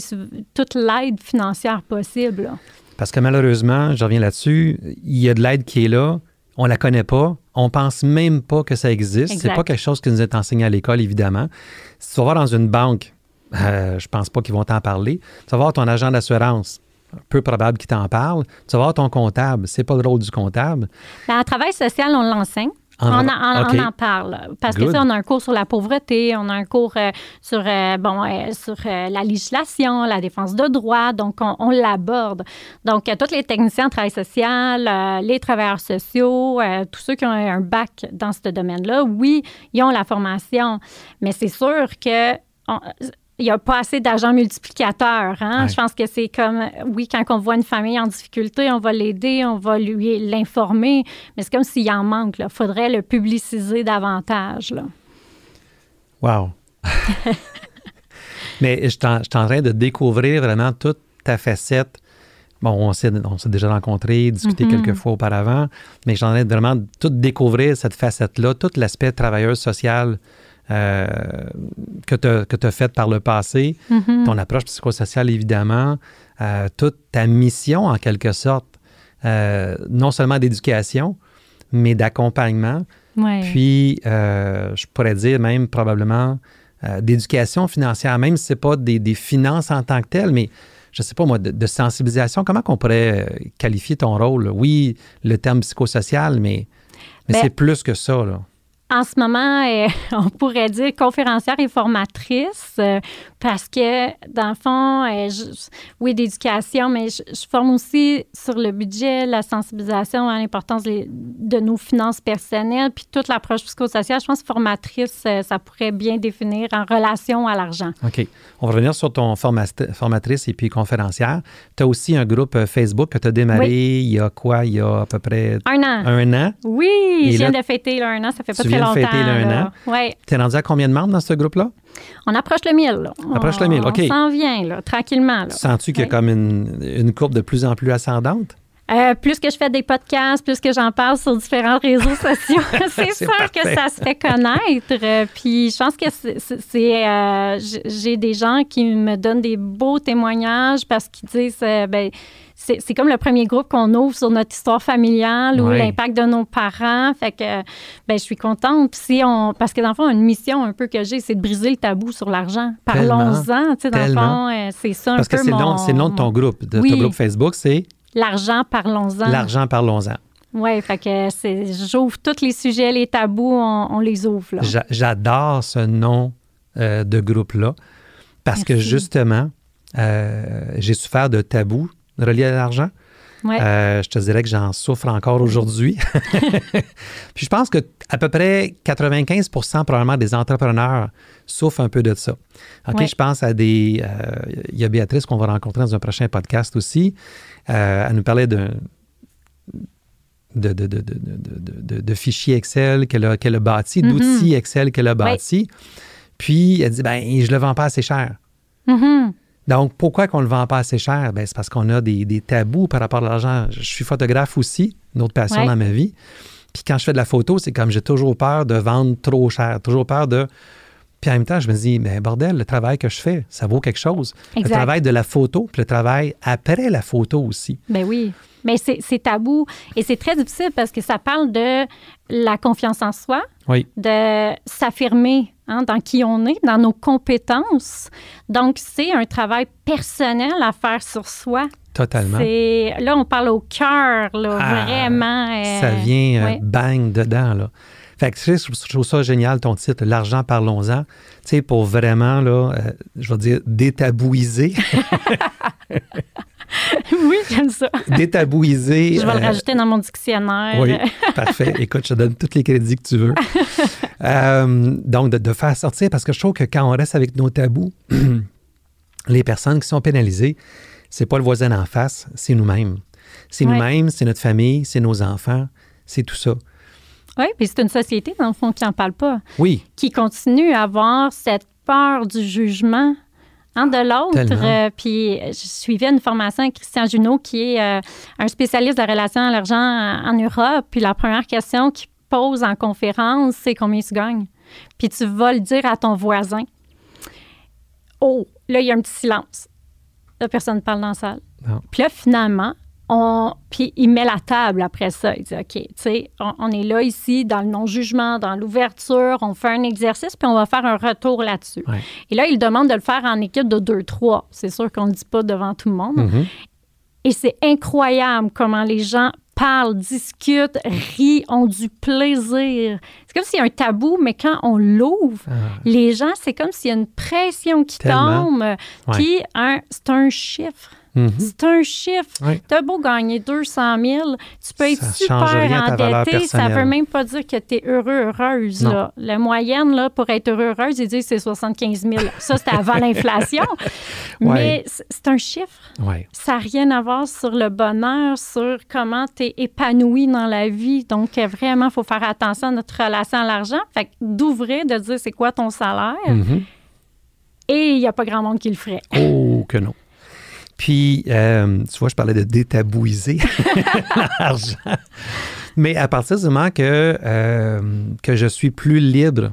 toute l'aide financière possible. Parce que malheureusement, je reviens là-dessus, il y a de l'aide qui est là, on la connaît pas, on pense même pas que ça existe. C'est pas quelque chose qui nous est enseigné à l'école, évidemment. Si tu vas voir dans une banque, euh, je pense pas qu'ils vont t'en parler. Tu vas voir ton agent d'assurance. Peu probable qu'il t'en parle. Tu vas voir ton comptable. C'est pas le rôle du comptable. Ben, à travail social, on l'enseigne. on, en, parle. Parce que ça, on a un cours sur la pauvreté, on a un cours euh, sur, euh, bon, euh, sur la législation, la défense de droits, donc on, l'aborde. Donc, tous les techniciens en travail social, les travailleurs sociaux, tous ceux qui ont un bac dans ce domaine-là, oui, ils ont la formation, mais c'est sûr que il n'y a pas assez d'agents multiplicateurs. Hein? Je pense que c'est comme, oui, quand on voit une famille en difficulté, on va l'aider, on va lui l'informer, mais c'est comme s'il en manque. Il faudrait le publiciser davantage. Là. Wow! mais je suis en, train de découvrir vraiment toute ta facette. Bon, on s'est, déjà rencontrés, discuté mm-hmm. quelques fois auparavant, mais j'en ai vraiment tout découvrir cette facette-là, tout l'aspect travailleur social euh, que tu as, fait par le passé, mm-hmm. ton approche psychosociale évidemment, euh, toute ta mission en quelque sorte, euh, non seulement d'éducation, mais d'accompagnement. Puis, je pourrais dire même probablement d'éducation financière, même si ce n'est pas des, finances en tant que telles, mais je ne sais pas moi, de, sensibilisation. Comment on pourrait qualifier ton rôle? Oui, le terme psychosocial, mais, mais ben c'est plus que ça. Là en ce moment, euh, on pourrait dire conférencière et formatrice euh, parce que, dans le fond, euh, oui, d'éducation, mais je, forme aussi sur le budget, la sensibilisation à l'importance de nos finances personnelles, puis toute l'approche psychosociale. Je pense que formatrice, ça pourrait bien définir en relation à l'argent. OK. On va revenir sur ton formatrice et puis conférencière. Tu as aussi un groupe Facebook que tu as démarré il y a quoi? Il y a à peu près... Un an. Un an? Oui, je viens de fêter un an, ça fait pas très viens de fêter un an. Ouais. Tu es rendu à combien de membres dans ce groupe-là? On approche le 1000. Là. On approche le 1000, OK. On s'en vient, là, tranquillement. Sens-tu qu'il y a comme une, une courbe de plus en plus ascendante? Euh, plus que je fais des podcasts, plus que j'en parle sur différents réseaux sociaux, c'est sûr que ça se fait connaître. Euh, puis je pense que c'est, euh, j'ai des gens qui me donnent des beaux témoignages parce qu'ils disent, ben c'est comme le premier groupe qu'on ouvre sur notre histoire familiale ou l'impact de nos parents. Fait que, ben, je suis contente. Si on, parce que dans le fond, une mission un peu que j'ai, c'est de briser le tabou sur l'argent. Parlons-en. Tu sais, dans le fond, c'est ça un parce peu. Parce que c'est le, nom de ton groupe, de ton groupe Facebook, c'est L'argent, parlons-en. L'argent, parlons-en. Oui, fait que j'ouvre tous les sujets, les tabous, on, les ouvre. J'adore ce nom euh, de groupe-là parce que justement, euh, j'ai souffert de tabous reliés à l'argent. Euh, je te dirais que j'en souffre encore aujourd'hui. Puis je pense que à peu près 95% probablement des entrepreneurs souffrent un peu de ça. OK, je pense à des... Il y a Béatrice qu'on va rencontrer dans un prochain podcast aussi. Euh, elle nous parlait de, de, de, fichiers Excel qu'elle a, qu'elle a bâtis, mm-hmm. d'outils Excel qu'elle a bâtis. Puis, elle dit, ben, je le vends pas assez cher. Mm-hmm. Donc, pourquoi qu'on le vend pas assez cher? Ben, c'est parce qu'on a des, tabous par rapport à l'argent. Je suis photographe aussi, une autre passion dans ma vie. Puis quand je fais de la photo, c'est comme j'ai toujours peur de vendre trop cher, toujours peur de puis en même temps, je me dis, mais bordel, le travail que je fais, ça vaut quelque chose. Le travail de la photo, puis le travail après la photo aussi. Ben oui. Mais c'est tabou et c'est très difficile parce que ça parle de la confiance en soi, oui. de s'affirmer hein, dans qui on est, dans nos compétences. Donc, c'est un travail personnel à faire sur soi. Totalement. Là, on parle au cœur, ah, vraiment. ça euh, vient euh, bang dedans. Là. Fait que, je trouve ça génial, ton titre, L'argent, parlons-en. Tu sais, pour vraiment, là, euh, je vais dire, détabouiser. oui, j'aime ça. Détabouiser. Je vais le euh, rajouter dans mon dictionnaire. Oui, parfait. Écoute, je te donne tous les crédits que tu veux. Euh, donc, de, faire sortir, parce que je trouve que quand on reste avec nos tabous, les personnes qui sont pénalisées, c'est pas le voisin en face, c'est nous-mêmes. C'est nous-mêmes, c'est notre famille, c'est nos enfants, c'est tout ça. Oui, puis c'est une société, dans le fond, qui n'en parle pas. Oui. Qui continue à avoir cette peur du jugement hein, de l'autre. Euh, puis je suivais une formation avec Christian Junot, qui est euh, un spécialiste de relations à l'argent en, Europe. Puis la première question qu'il pose en conférence, c'est combien tu gagnes? Puis tu vas le dire à ton voisin. Oh, là, il y a un petit silence. La personne parle dans la salle. Puis là, finalement, puis il met la table après ça. Il dit, OK, tu sais, on, est là ici dans le non-jugement, dans l'ouverture, on fait un exercice, puis on va faire un retour là-dessus. Et là, il demande de le faire en équipe de deux, trois. C'est sûr qu'on ne le dit pas devant tout le monde. Mm-hmm. Et c'est incroyable comment les gens parlent, discutent, rient, ont du plaisir. C'est comme s'il y a un tabou, mais quand on l'ouvre, ah. les gens, c'est comme s'il y a une pression qui tombe. Puis, c'est un chiffre. Mhm. C'est un chiffre. Tu as beau gagner 200 000, tu peux être super endetté. Ça ne veut même pas dire que tu es heureux, heureuse. La moyenne, là, pour être heureux, heureuse, ils disent c'est 75 000. Ça, c'était avant l'inflation. Mais c'est un chiffre. Ça n'a rien à voir sur le bonheur, sur comment tu es épanoui dans la vie. Donc, vraiment, il faut faire attention à notre relation à l'argent. Fait d'ouvrir, de dire c'est quoi ton salaire? Mhm. Et il n'y a pas grand monde qui le ferait. Oh, que non. Puis, euh, tu vois, je parlais de détabouiser l'argent. Mais à partir du moment que, euh, que je suis plus libre,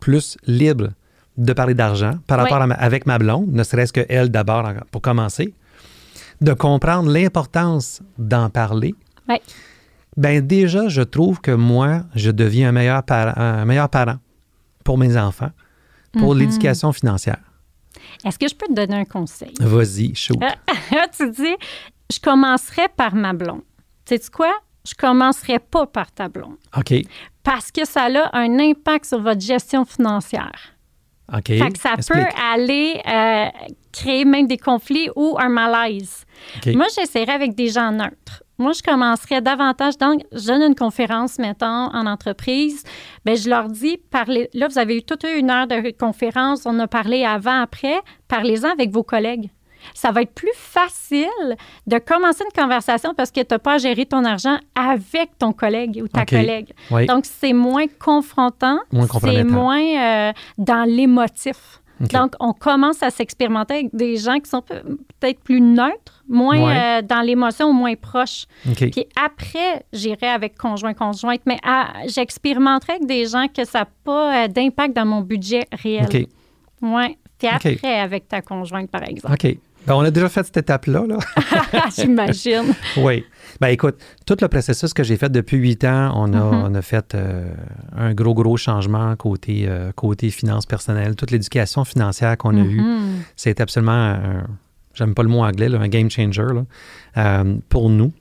plus libre de parler d'argent par rapport à avec ma blonde, ne serait-ce que elle d'abord pour commencer, de comprendre l'importance d'en parler. Oui. Ben déjà, je trouve que moi, je deviens un meilleur, un meilleur parent pour mes enfants, pour mm-hmm. l'éducation financière. Est-ce que je peux te donner un conseil? Vas-y, chaud. tu dis, je commencerai par ma blonde. Tu sais quoi? Je commencerai pas par ta blonde. OK. Parce que ça a un impact sur votre gestion financière. OK. Fait que ça peut aller euh, créer même des conflits ou un malaise. Moi, j'essaierai avec des gens neutres. Moi, je commencerais davantage. Donc, je donne une conférence, mettons, en entreprise. Bien, je leur dis, parlez. Là, vous avez eu toute une heure de conférence. On a parlé avant, après. Parlez-en avec vos collègues. Ça va être plus facile de commencer une conversation parce que tu n'as pas à gérer ton argent avec ton collègue ou ta collègue. Donc, c'est moins confrontant. c'est moins euh, dans l'émotif. Donc, on commence à s'expérimenter avec des gens qui sont peut-être plus neutres, moins euh, dans l'émotion ou moins proches. Puis après, j'irai avec conjoint-conjointe, mais j'expérimenterai avec des gens que ça n'a pas euh, d'impact dans mon budget réel. Oui. Puis après, avec ta conjointe, par exemple. OK. Ben, on a déjà fait cette étape-là. Là. J'imagine. oui. Ben écoute, tout le processus que j'ai fait depuis huit ans, on a, mm-hmm. on a fait euh, un gros, gros changement côté, euh, côté finances personnelles. Toute l'éducation financière qu'on a eue, mm-hmm. c'est absolument, j'aime pas le mot anglais, un game changer euh, pour nous.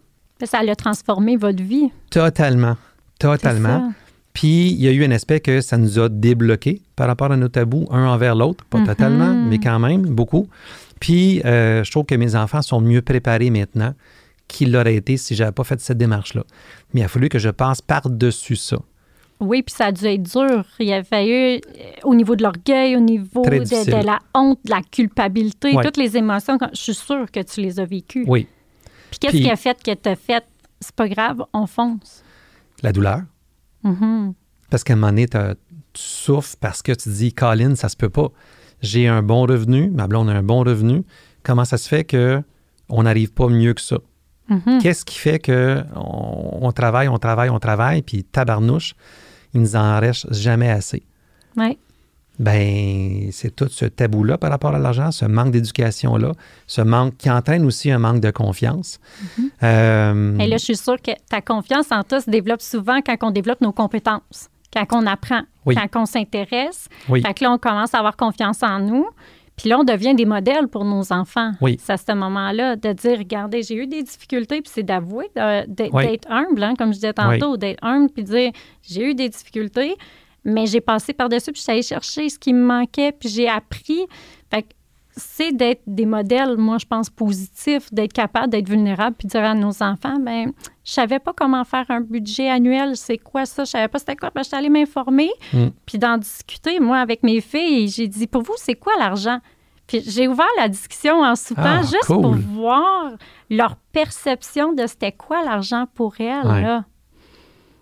Ça a transformé votre vie. Totalement. Totalement. Puis, il y a eu un aspect que ça nous a débloqué par rapport à nos tabous, un envers l'autre. Pas mm-hmm. totalement, mais quand même, beaucoup. Puis, euh, je trouve que mes enfants sont mieux préparés maintenant qu'ils l'auraient été si je n'avais pas fait cette démarche-là. Mais il a fallu que je passe par-dessus ça. Oui, puis ça a dû être dur. Il a fallu, euh, au niveau de l'orgueil, au niveau de, la honte, de la culpabilité, toutes les émotions, je suis sûre que tu les as vécues. Oui. Puis qu'est-ce qui a fait que tu as fait, c'est pas grave, on fonce? La douleur. Mm-hmm. Parce qu'à un moment donné, tu souffres parce que tu dis, Colin, ça se peut pas j'ai un bon revenu, ma blonde a un bon revenu. Comment ça se fait que on n'arrive pas mieux que ça? Mm-hmm. Qu'est-ce qui fait que on, travaille, on travaille, on travaille, puis tabarnouche, il nous en reste jamais assez? Oui. Ben, c'est tout ce tabou-là par rapport à l'argent, ce manque d'éducation-là, ce manque qui entraîne aussi un manque de confiance. Euh, Et là, je suis sûre que ta confiance en toi se développe souvent quand on développe nos compétences quand on apprend, quand on s'intéresse. Fait que là, on commence à avoir confiance en nous. Puis là, on devient des modèles pour nos enfants. C'est à ce moment-là de dire, regardez, j'ai eu des difficultés, puis c'est d'avouer, d'être humble, hein, comme je disais tantôt, d'être humble, puis dire, j'ai eu des difficultés, mais j'ai passé par-dessus, puis je suis allée chercher ce qui me manquait, puis j'ai appris. Fait que c'est d'être des modèles, moi, je pense, positifs, d'être capable d'être vulnérable, puis de dire à nos enfants, ben je savais pas comment faire un budget annuel, c'est quoi ça, je savais pas c'était quoi, ben, je suis allée m'informer, mm. puis d'en discuter, moi, avec mes filles, j'ai dit, pour vous, c'est quoi l'argent? Puis j'ai ouvert la discussion en soupant ah, juste pour voir leur perception de c'était quoi l'argent pour elles, là.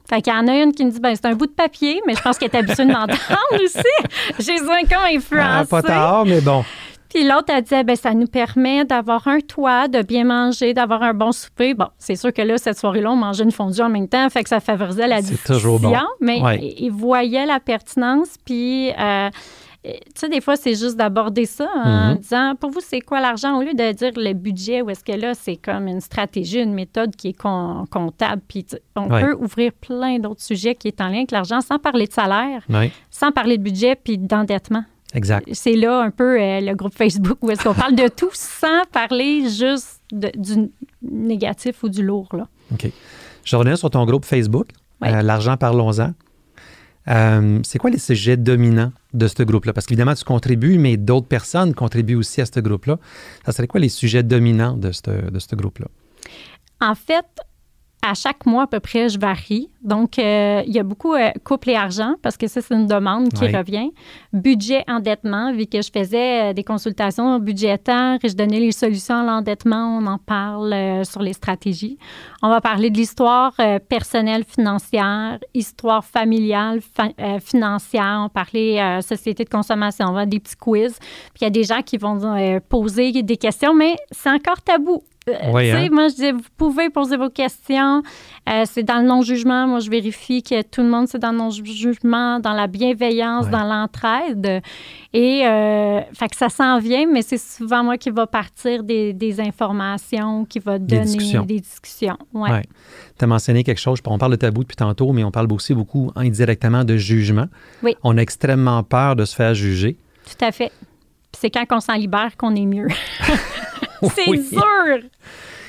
Fait qu'il y en a une qui me dit, ben c'est un bout de papier, mais je pense qu'elle est habituée de m'entendre aussi. J'ai un quand influencé. Ah, pas tard, mais bon. Puis l'autre, elle disait, ben ça nous permet d'avoir un toit, de bien manger, d'avoir un bon souper. Bon, c'est sûr que là, cette soirée-là, on mangeait une fondue en même temps, fait que ça favorisait la discussion. toujours bon. Mais ils voyaient la pertinence, puis... Euh, tu sais, des fois, c'est juste d'aborder ça en mm-hmm. disant, pour vous, c'est quoi l'argent? Au lieu de dire le budget, ou est-ce que là, c'est comme une stratégie, une méthode qui est comptable. Puis on peut ouvrir plein d'autres sujets qui est en lien avec l'argent sans parler de salaire, sans parler de budget puis d'endettement. Exact. C'est là un peu euh, le groupe Facebook où est-ce qu'on parle de tout sans parler juste du négatif ou du lourd. Là. OK. Je reviens sur ton groupe Facebook, euh, L'argent, parlons-en. Euh, c'est quoi les sujets dominants de ce groupe-là? Parce qu'évidemment, tu contribues, mais d'autres personnes contribuent aussi à ce groupe-là. Ça serait quoi les sujets dominants de de ce groupe-là? En fait, à chaque mois à peu près, je varie. Donc, euh, il y a beaucoup euh, couple et argent parce que ça, c'est une demande qui revient. Budget, endettement, vu que je faisais euh, des consultations budgétaires et je donnais les solutions à l'endettement, on en parle sur les stratégies. On va parler de l'histoire personnelle financière, histoire familiale financière. On parlait société de consommation. On va des petits quiz. Puis il y a des gens qui vont poser des questions, mais c'est encore tabou. Euh, hein? Moi, je dis, vous pouvez poser vos questions. Euh, c'est dans le non-jugement. Moi, je vérifie que tout le monde, c'est dans le non-jugement, dans la bienveillance, dans l'entraide. Et euh, fait que ça s'en vient, mais c'est souvent moi qui va partir des, informations, qui va donner des discussions. Ouais. Tu as mentionné quelque chose, on parle de tabou depuis tantôt, mais on parle aussi beaucoup indirectement de jugement. Oui. On a extrêmement peur de se faire juger. Tout à fait. c'est quand on s'en libère qu'on est mieux. C'est sûr!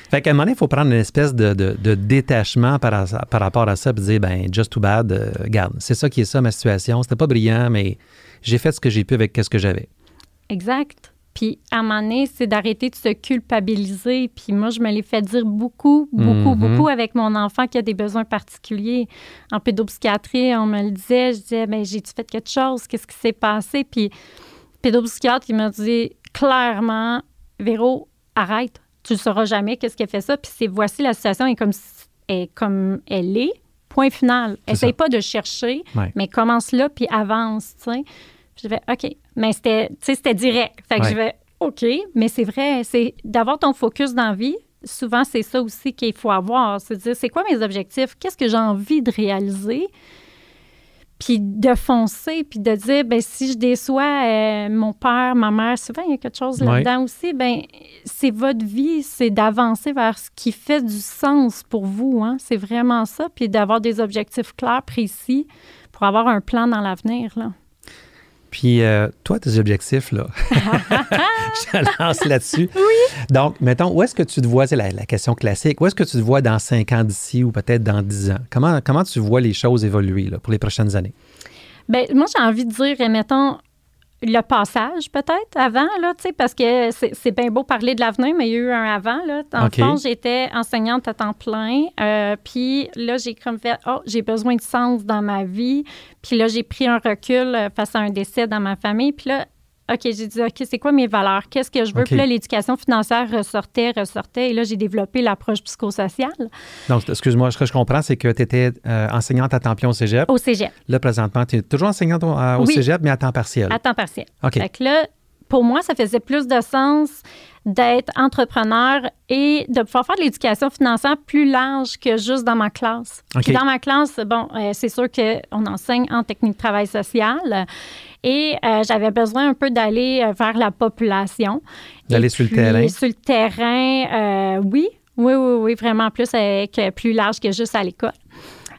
Fait qu'à un moment donné, il faut prendre une espèce de, détachement par, rapport à ça et dire, ben, just too bad, euh, garde, c'est ça qui est ça ma situation. C'était pas brillant, mais j'ai fait ce que j'ai pu avec ce que j'avais. Exact. Puis à un moment donné, c'est d'arrêter de se culpabiliser. Puis moi, je me l'ai fait dire beaucoup, beaucoup, mm-hmm. beaucoup avec mon enfant qui a des besoins particuliers. En pédopsychiatrie, on me le disait. Je disais, ben, j'ai-tu fait quelque chose? Qu'est-ce qui s'est passé? Puis pédopsychiatre, il m'a dit clairement, Véro, arrête, tu ne sauras jamais qu'est-ce qui a fait ça. Puis c'est voici la situation est comme, est comme elle est. Point final. Essaye pas de chercher, mais commence là puis avance. Tu sais. Je vais OK. Mais c'était, c'était direct. Fait que je vais OK. Mais c'est vrai, c'est d'avoir ton focus dans la vie. Souvent, c'est ça aussi qu'il faut avoir. C'est dire, c'est quoi mes objectifs? Qu'est-ce que j'ai envie de réaliser? Puis de foncer, puis de dire, ben si je déçois euh, mon père, ma mère, souvent il y a quelque chose là-dedans aussi, ben c'est votre vie, c'est d'avancer vers ce qui fait du sens pour vous, hein? c'est vraiment ça, puis d'avoir des objectifs clairs, précis, pour avoir un plan dans l'avenir, là. Puis, euh, toi, tes objectifs, là, je te lance là-dessus. Oui. Donc, mettons, où est-ce que tu te vois, c'est la, question classique, où est-ce que tu te vois dans cinq ans d'ici ou peut-être dans dix ans? Comment, comment tu vois les choses évoluer là, pour les prochaines années? Bien, moi, j'ai envie de dire, mettons, le passage peut-être avant, là, tu sais, parce que c'est bien beau parler de l'avenir, mais il y a eu un avant, là. En fond, j'étais enseignante à temps plein, euh, puis là, j'ai comme fait, oh, j'ai besoin de sens dans ma vie, puis là, j'ai pris un recul euh, face à un décès dans ma famille, puis là, OK, j'ai dit, OK, c'est quoi mes valeurs? Qu'est-ce que je veux? Puis là, l'éducation financière ressortait, ressortait. Et là, j'ai développé l'approche psychosociale. Donc, excuse-moi, ce que je comprends, c'est que tu étais euh, enseignante à temps plein au cégep. Au cégep. Là, présentement, tu es toujours enseignante au, euh, cégep, mais à temps partiel. À temps partiel. OK. Fait que là, pour moi, ça faisait plus de sens d'être entrepreneur et de pouvoir faire de l'éducation financière plus large que juste dans ma classe. Puis dans ma classe, bon, euh, c'est sûr qu'on enseigne en technique de travail social et euh, j'avais besoin un peu d'aller euh, vers la population. D'aller sur le terrain? Sur le terrain, oui. Oui, oui, oui, vraiment plus avec plus large que juste à l'école.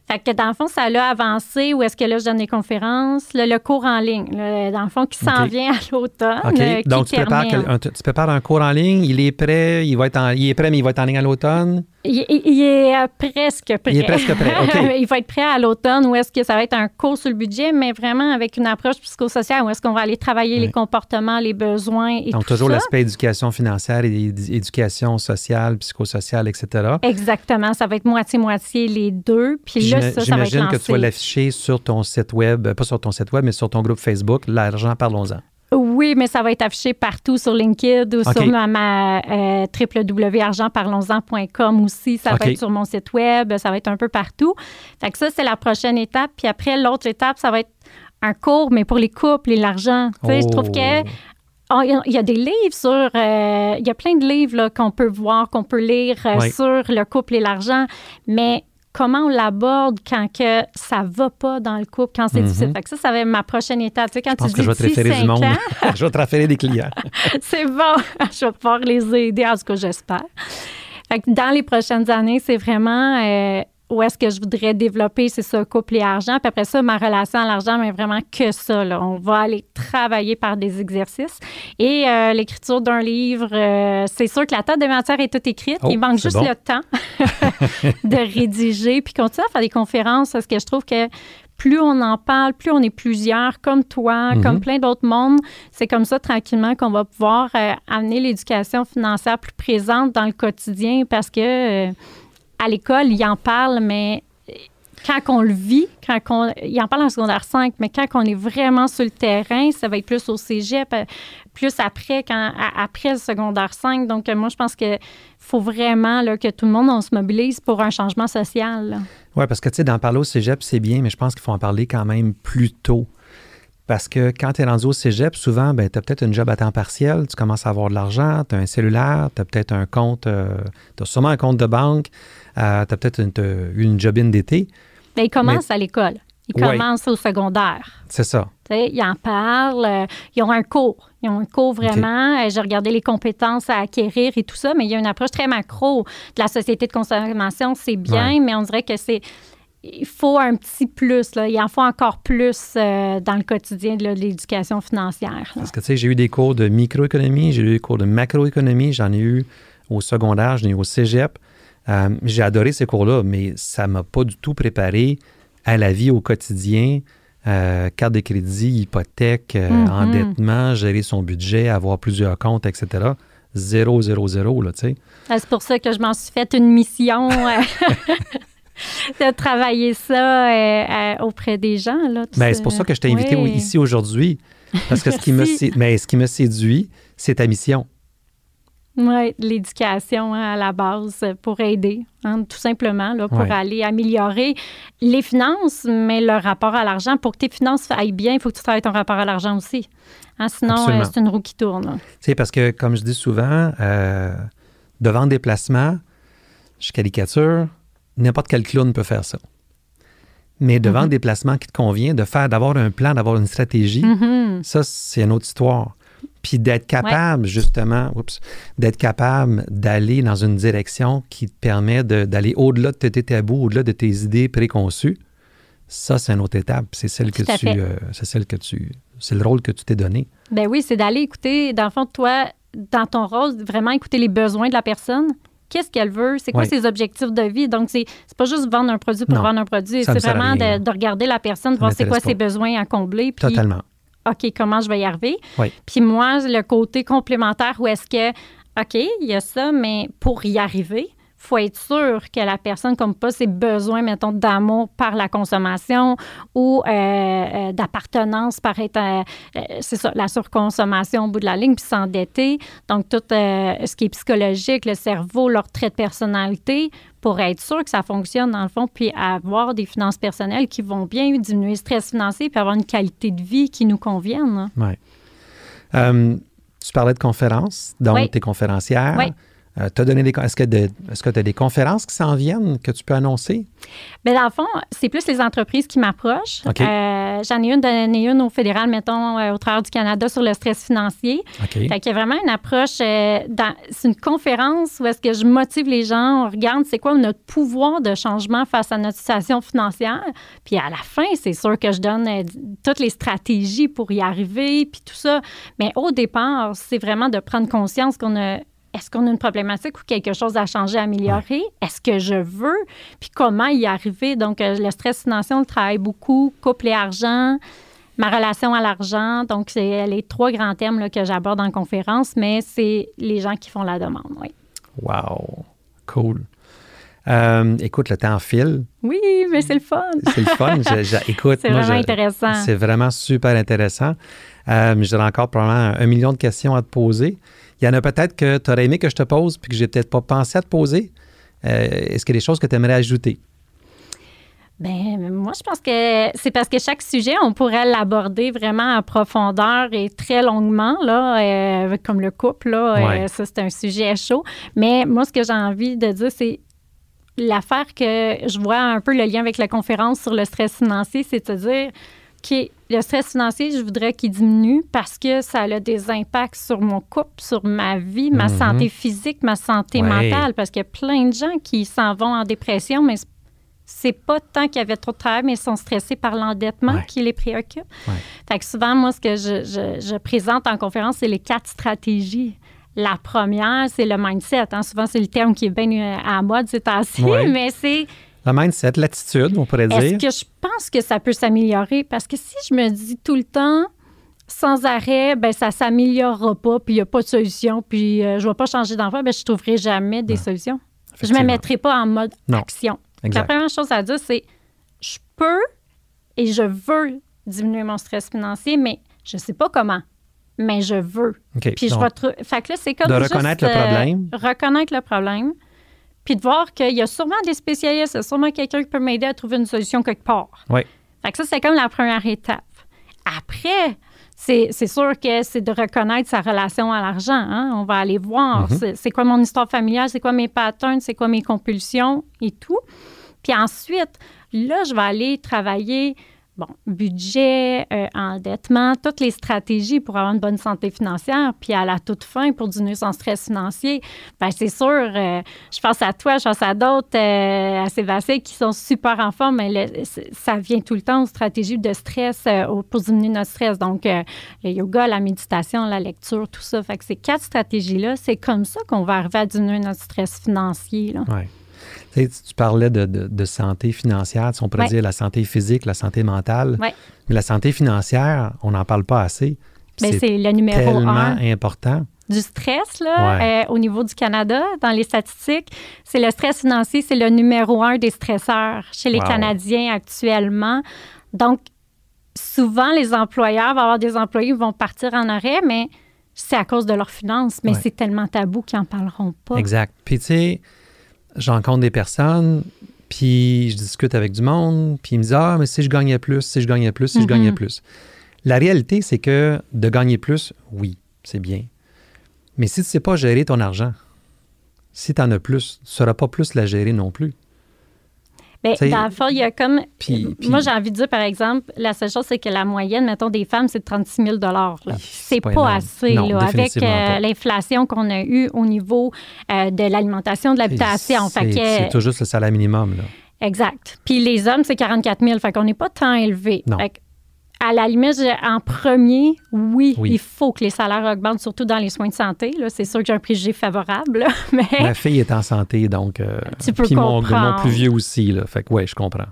Fait que dans le fond, ça l'a avancé. Où est-ce que là, je donne des conférences? le cours en ligne, dans le fond, qui s'en vient à l'automne. OK. Donc, tu prépares, un, tu prépares, un, cours en ligne, il est prêt, il, va être il est prêt, mais il va être en ligne à l'automne? Il, est euh, presque prêt. Il est presque prêt, il va être prêt à l'automne ou est-ce que ça va être un cours sur le budget, mais vraiment avec une approche psychosociale où est-ce qu'on va aller travailler les comportements, les besoins et Donc, toujours l'aspect éducation financière et éducation sociale, psychosociale, etc. Exactement. Ça va être moitié-moitié les deux. Puis là, ça, ça va être J'imagine que tu vas l'afficher sur ton site web, pas sur ton site web, mais sur ton groupe Facebook, L'argent, parlons-en. Oui, mais ça va être affiché partout sur LinkedIn ou sur ma, ma euh, www.argentparlons-en.com aussi. Ça va être sur mon site web, ça va être un peu partout. Fait que ça, c'est la prochaine étape. Puis après, l'autre étape, ça va être un cours, mais pour les couples et l'argent. Tu sais, je trouve que oh, il y a des livres sur. Euh, il y a plein de livres qu'on peut voir, qu'on peut lire euh, sur le couple et l'argent, mais comment on l'aborde quand que ça va pas dans le couple, quand c'est difficile. Mhm. Fait que ça, ça va être ma prochaine étape. Tu sais, quand je pense tu que je vais te référer du monde. je vais te référer des clients. c'est bon. je vais pouvoir les aider, en tout cas, j'espère. Fait que dans les prochaines années, c'est vraiment... Euh, où est-ce que je voudrais développer, c'est ça, couple et argent. Puis après ça, ma relation à l'argent, mais vraiment que ça. Là. On va aller travailler par des exercices. Et euh, l'écriture d'un livre, euh, c'est sûr que la table de matière est toute écrite. Oh, Il manque juste bon. le temps de rédiger puis continuer à faire des conférences parce que je trouve que plus on en parle, plus on est plusieurs, comme toi, Mhm. comme plein d'autres mondes. C'est comme ça, tranquillement, qu'on va pouvoir euh, amener l'éducation financière plus présente dans le quotidien parce que à l'école, ils en parlent, mais euh, quand on le vit, quand on, ils en parlent en secondaire 5, mais quand on est vraiment sur le terrain, ça va être plus au cégep, euh, plus après, quand, après le secondaire 5. Donc, euh, moi, je pense que faut vraiment là, que tout le monde, on se mobilise pour un changement social. Oui, parce que tu sais, d'en parler au cégep, c'est bien, mais je pense qu'il faut en parler quand même plus tôt. Parce que quand tu es rendu au cégep, souvent, ben, tu as peut-être une job à temps partiel, tu commences à avoir de l'argent, tu as un cellulaire, tu as peut-être un compte, tu as sûrement un compte de banque, tu as peut-être une, une jobine d'été. Mais ils commencent à l'école. Ils Ouais. commencent au secondaire. C'est ça. Ils en parlent. euh, ils ont un cours. Ils ont un cours vraiment. euh, J'ai regardé les compétences à acquérir et tout ça, mais il y a une approche très macro de la société de consommation. C'est bien, Ouais. mais on dirait que c'est. Il faut un petit plus. Là. Il en faut encore plus euh, dans le quotidien de, l'éducation financière. là. Parce que tu sais, j'ai eu des cours de microéconomie, j'ai eu des cours de macroéconomie, j'en ai eu au secondaire, j'en ai eu au cégep. Euh, j'ai adoré ces cours-là, mais ça m'a pas du tout préparé à la vie au quotidien. Euh, carte de crédit, hypothèque, Mhm. endettement, gérer son budget, avoir plusieurs comptes, etc. Zéro, zéro, zéro, là, tu sais. Ah, C'est pour ça que je m'en suis fait une mission de travailler ça euh, euh, auprès des gens. Ben, c'est pour ça que je t'ai invité Oui. ici aujourd'hui. Parce que ce qui, me, Merci. sé- mais ce qui me séduit, c'est ta mission. Oui, l'éducation hein, à la base pour aider, hein, tout simplement, là, pour Ouais. aller améliorer les finances, mais le rapport à l'argent. Pour que tes finances aillent bien, il faut que tu travailles ton rapport à l'argent aussi. Hein, sinon, euh, c'est une roue qui tourne. sais, parce que, comme je dis souvent, euh, de vendre des placements, je caricature, n'importe quel clown peut faire ça. Mais de Mhm. vendre des placements qui te convient, de faire, d'avoir un plan, d'avoir une stratégie, Mhm. ça, c'est une autre histoire. Puis d'être capable, justement, oups, d'être capable d'aller dans une direction qui te permet d'aller au-delà de tes tabous, au-delà de tes idées préconçues, ça, c'est une autre étape. C'est celle que Tout tu, euh, c'est celle que tu, c'est le rôle que tu t'es donné. Ben oui, c'est d'aller écouter, dans le fond, toi, dans ton rôle, vraiment écouter les besoins de la personne. Qu'est-ce qu'elle veut? C'est quoi ses objectifs de vie? Donc, c'est pas juste vendre un produit pour Non, vendre un produit. C'est vraiment de, de regarder la personne, de voir c'est quoi ses besoins à combler. Puis, Totalement. OK, comment je vais y arriver? Oui. Puis moi, le côté complémentaire où est-ce que, OK, il y a ça, mais pour y arriver, faut être sûr que la personne comme pas ses besoins, mettons, d'amour par la consommation ou euh, euh, d'appartenance par être, euh, c'est ça, la surconsommation au bout de la ligne, puis s'endetter. Donc, tout euh, ce qui est psychologique, le cerveau, leur trait de personnalité, pour être sûr que ça fonctionne dans le fond, puis avoir des finances personnelles qui vont bien diminuer le stress financier, puis avoir une qualité de vie qui nous convienne. hein. Euh, tu parlais de conférences, donc Oui. tu es conférencière. Oui. Euh, donné des, est-ce que de- tu as des conférences qui s'en viennent que tu peux annoncer? Bien, dans le fond, c'est plus les entreprises qui m'approchent. Euh, J'en ai une, donné une au fédéral, mettons, euh, au travers du Canada sur le stress financier. OK. Fait qu'il y a vraiment une approche, dans- c'est une conférence où est-ce que je motive les gens, on regarde c'est quoi notre pouvoir de changement face à notre situation financière. Puis à la fin, c'est sûr que je donne toutes les stratégies pour y arriver, puis tout ça. Mais au départ, c'est vraiment de prendre conscience qu'on a est-ce qu'on a une problématique ou quelque chose à changer, à améliorer? Est-ce que je veux? Puis comment y arriver? Donc, euh, le stress financier, on le travaille beaucoup. Couple et argent, ma relation à l'argent. Donc, c'est les trois grands thèmes là, que j'aborde en conférence, mais c'est les gens qui font la demande, oui. Wow. Cool. Euh, écoute, le temps file. Oui, mais c'est le fun. C'est le fun. Je- je- écoute, C'est vraiment je- intéressant. C'est vraiment super intéressant. Euh, J'aurais encore probablement un million de questions à te poser. Il y en a peut-être que tu aurais aimé que je te pose puis que j'ai peut-être pas pensé à te poser. Euh, Est-ce qu'il y a des choses que tu aimerais ajouter? Ben, moi, je pense que c'est parce que chaque sujet, on pourrait l'aborder vraiment en profondeur et très longuement, là, euh, comme le couple, là. euh, ça, c'est un sujet chaud. Mais moi, ce que j'ai envie de dire, c'est l'affaire que je vois un peu le lien avec la conférence sur le stress financier, c'est de dire que le stress financier, je voudrais qu'il diminue parce que ça a des impacts sur mon couple, sur ma vie, ma Mhm. santé physique, ma santé Ouais. mentale, parce qu'il y a plein de gens qui s'en vont en dépression, mais c'est- pas tant qu'il y avait trop de travail, mais ils sont stressés par l'endettement qui les préoccupe. Fait que souvent, moi, ce que je, présente en conférence, c'est les quatre stratégies. La première, c'est le mindset. Hein. Souvent, c'est le terme qui est bien euh, à mode ces temps-ci, mais c'est... Le mindset, l'attitude, on pourrait dire. Est-ce que je pense que ça peut s'améliorer? Parce que si je me dis tout le temps, sans arrêt, ben ça s'améliorera pas, puis il n'y a pas de solution, puis euh, je ne vais pas changer d'emploi, ben je ne trouverai jamais des solutions. Je ne me mettrai pas en mode action. La première chose à dire, c'est je peux et je veux diminuer mon stress financier, mais je ne sais pas comment. Mais je veux. puis je retrouve. Fait que là, c'est comme. De reconnaître le problème. Euh, reconnaître le problème. Puis de voir qu'il y a sûrement des spécialistes, il y a sûrement quelqu'un qui peut m'aider à trouver une solution quelque part. Oui. Fait que ça, c'est comme la première étape. Après, c'est sûr que c'est de reconnaître sa relation à l'argent. Hein. On va aller voir mm-hmm. c'est quoi mon histoire familiale, c'est quoi mes patterns, c'est quoi mes compulsions et tout. Puis ensuite, là, je vais aller travailler bon, budget, euh, endettement, toutes les stratégies pour avoir une bonne santé financière, puis à la toute fin, pour diminuer son stress financier, bien, c'est sûr, euh, je pense à toi, je pense à d'autres, euh, à Sébastien, qui sont super en forme, mais ça vient tout le temps aux stratégies de stress pour diminuer notre stress. Donc, le yoga, la méditation, la lecture, tout ça. Fait que ces quatre stratégies-là, c'est comme ça qu'on va arriver à diminuer notre stress financier. Oui. Tu, parlais de, santé financière, on pourrait dire la santé physique, la santé mentale. Mais la santé financière, on n'en parle pas assez. Ben, c'est le numéro tellement important. Du stress, là, euh, au niveau du Canada, dans les statistiques, c'est le stress financier, c'est le numéro un des stresseurs chez les Canadiens actuellement. Donc, souvent, les employeurs vont avoir des employés qui vont partir en arrêt, mais c'est à cause de leurs finances. Mais c'est tellement tabou qu'ils n'en parleront pas. Exact. Puis, tu sais, je rencontre des personnes, puis je discute avec du monde, puis ils me disent Ah, mais si je gagnais plus, si je gagnais plus, si je gagnais mm-hmm. plus. La réalité, c'est que de gagner plus, oui, c'est bien. Mais si tu ne sais pas gérer ton argent, si tu en as plus, tu ne sauras pas plus la gérer non plus. Bien, dans le fond, il y a comme. moi, j'ai envie de dire, par exemple, la seule chose, c'est que la moyenne, mettons, des femmes, c'est de 36 000 C'est pas, assez, là, avec euh, l'inflation qu'on a eue au niveau euh, de l'alimentation, de l'habitation. C'est tout juste le salaire minimum, là. Exact. Puis les hommes, c'est 44 000. Fait qu'on n'est pas tant élevé. Non à la limite, en premier, oui, il faut que les salaires augmentent, surtout dans les soins de santé. C'est sûr que j'ai un préjugé favorable. mais... Ma fille est en santé, donc. Euh, tu peux puis mon, mon, plus vieux aussi. Là, fait que, oui, je comprends.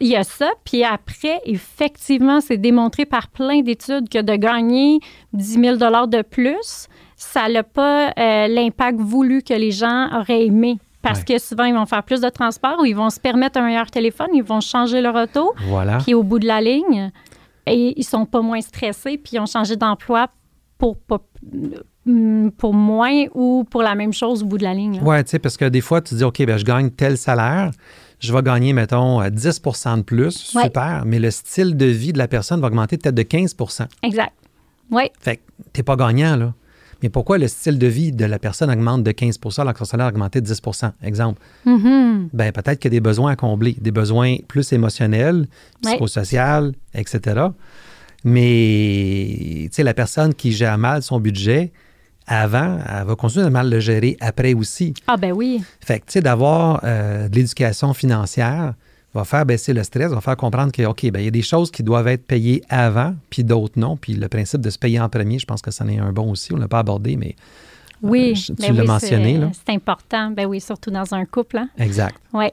Il y a ça. Puis après, effectivement, c'est démontré par plein d'études que de gagner 10 000 de plus, ça n'a pas euh, l'impact voulu que les gens auraient aimé. Parce que souvent, ils vont faire plus de transport ou ils vont se permettre un meilleur téléphone, ils vont changer leur auto. Voilà. Puis au bout de la ligne, et ils sont pas moins stressés, puis ils ont changé d'emploi pour mm, pour moins ou pour la même chose au bout de la ligne. Oui, tu sais, parce que des fois, tu dis, OK, ben, je gagne tel salaire, je vais gagner, mettons, 10 de plus, super, mais le style de vie de la personne va augmenter peut-être de 15% Exact. Oui. Fait que t'es pas gagnant, là. Mais pourquoi le style de vie de la personne augmente de 15% alors que son salaire a augmenté de 10% Exemple. Mm-hmm. Ben, peut-être qu'il y a des besoins à combler, des besoins plus émotionnels, psychosociaux, etc. Mais, tu sais, la personne qui gère mal son budget, avant, elle va continuer à mal le gérer après aussi. Ah ben oui. Fait que, tu sais, d'avoir euh, de l'éducation financière, va faire baisser le stress, va faire comprendre que, OK, ben, il y a des choses qui doivent être payées avant, puis d'autres non. Puis le principe de se payer en premier, je pense que ça en est un bon aussi. On ne l'a pas abordé, mais euh, oui, tu ben l'as mentionné. C'est important. Ben oui, surtout dans un couple. Hein? Exact. Oui.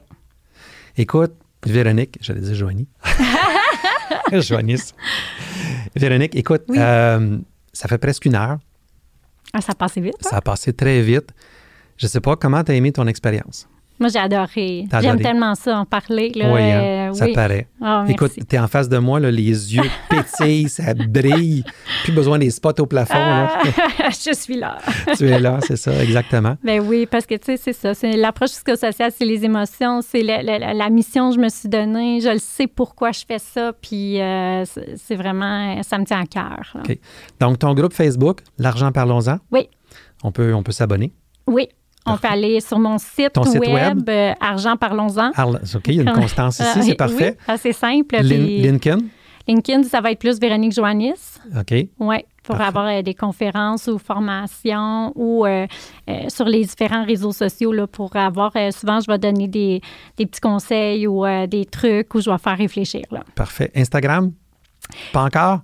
Écoute, Véronique, j'allais dire Joanie. Joanie. Véronique, écoute, euh, ça fait presque une heure. Ah, ça a passé vite. Ça a passé très vite. Je ne sais pas comment tu as aimé ton expérience. Moi, j'ai adoré. J'aime tellement ça, en parler. Là, oui, hein? euh, ça paraît. Oh, Écoute, tu es en face de moi, là, les yeux pétillent, ça brille. Plus besoin des spots au plafond. Ah, je suis là. tu es là, c'est ça, exactement. Ben oui, parce que tu sais, c'est ça. C'est l'approche psychosociale, c'est les émotions, c'est la, mission que je me suis donnée. Je le sais pourquoi je fais ça, puis euh, c'est vraiment, ça me tient à cœur. OK. Donc, ton groupe Facebook, L'argent, parlons-en. Oui. On peut, on peut s'abonner. Oui, on peut aller sur mon site, web, euh, Argent Parlons-en. OK, il y a une constance ici, c'est parfait. Oui, assez simple. Lincoln? LinkedIn, ça va être plus Véronique Joannis. OK. Oui, pour avoir euh, des conférences ou formations ou euh, euh, sur les différents réseaux sociaux là, pour avoir, souvent, je vais donner des, des petits conseils ou des trucs où je vais faire réfléchir. Là. Parfait. Instagram? Pas encore?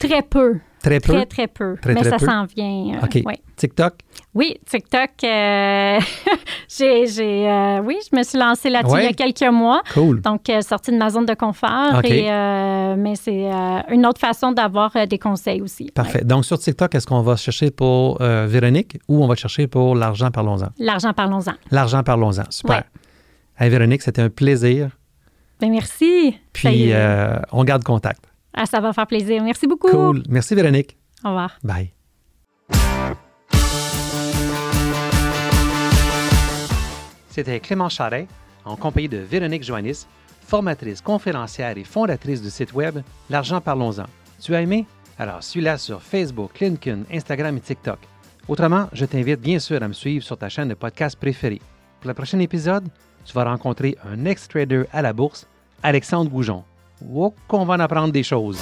Très peu. Très peu? Très, très peu. Mais ça s'en vient. OK. TikTok? Oui, TikTok. Euh, j'ai, euh, oui, je me suis lancée là-dessus il y a quelques mois. Cool. Donc, euh, sortie de ma zone de confort. mais c'est une autre façon d'avoir des conseils aussi. Parfait. Donc, sur TikTok, est-ce qu'on va chercher pour Véronique ou on va chercher pour L'argent, parlons-en? L'argent, parlons-en. L'argent, parlons-en. Super. Hey, Véronique, c'était un plaisir. Bien, merci. Puis, on garde contact. Ah, ça va faire plaisir. Merci beaucoup. Cool. Merci, Véronique. Au revoir. Bye. C'était Clément Charret, en compagnie de Véronique Joannis, formatrice, conférencière et fondatrice du site web L'argent parlons-en. Tu as aimé? Alors suis-la sur Facebook, LinkedIn, Instagram et TikTok. Autrement, je t'invite bien sûr à me suivre sur ta chaîne de podcast préférée. Pour le prochain épisode, tu vas rencontrer un ex-trader à la bourse, Alexandre Goujon. Oh, qu'on va en apprendre des choses!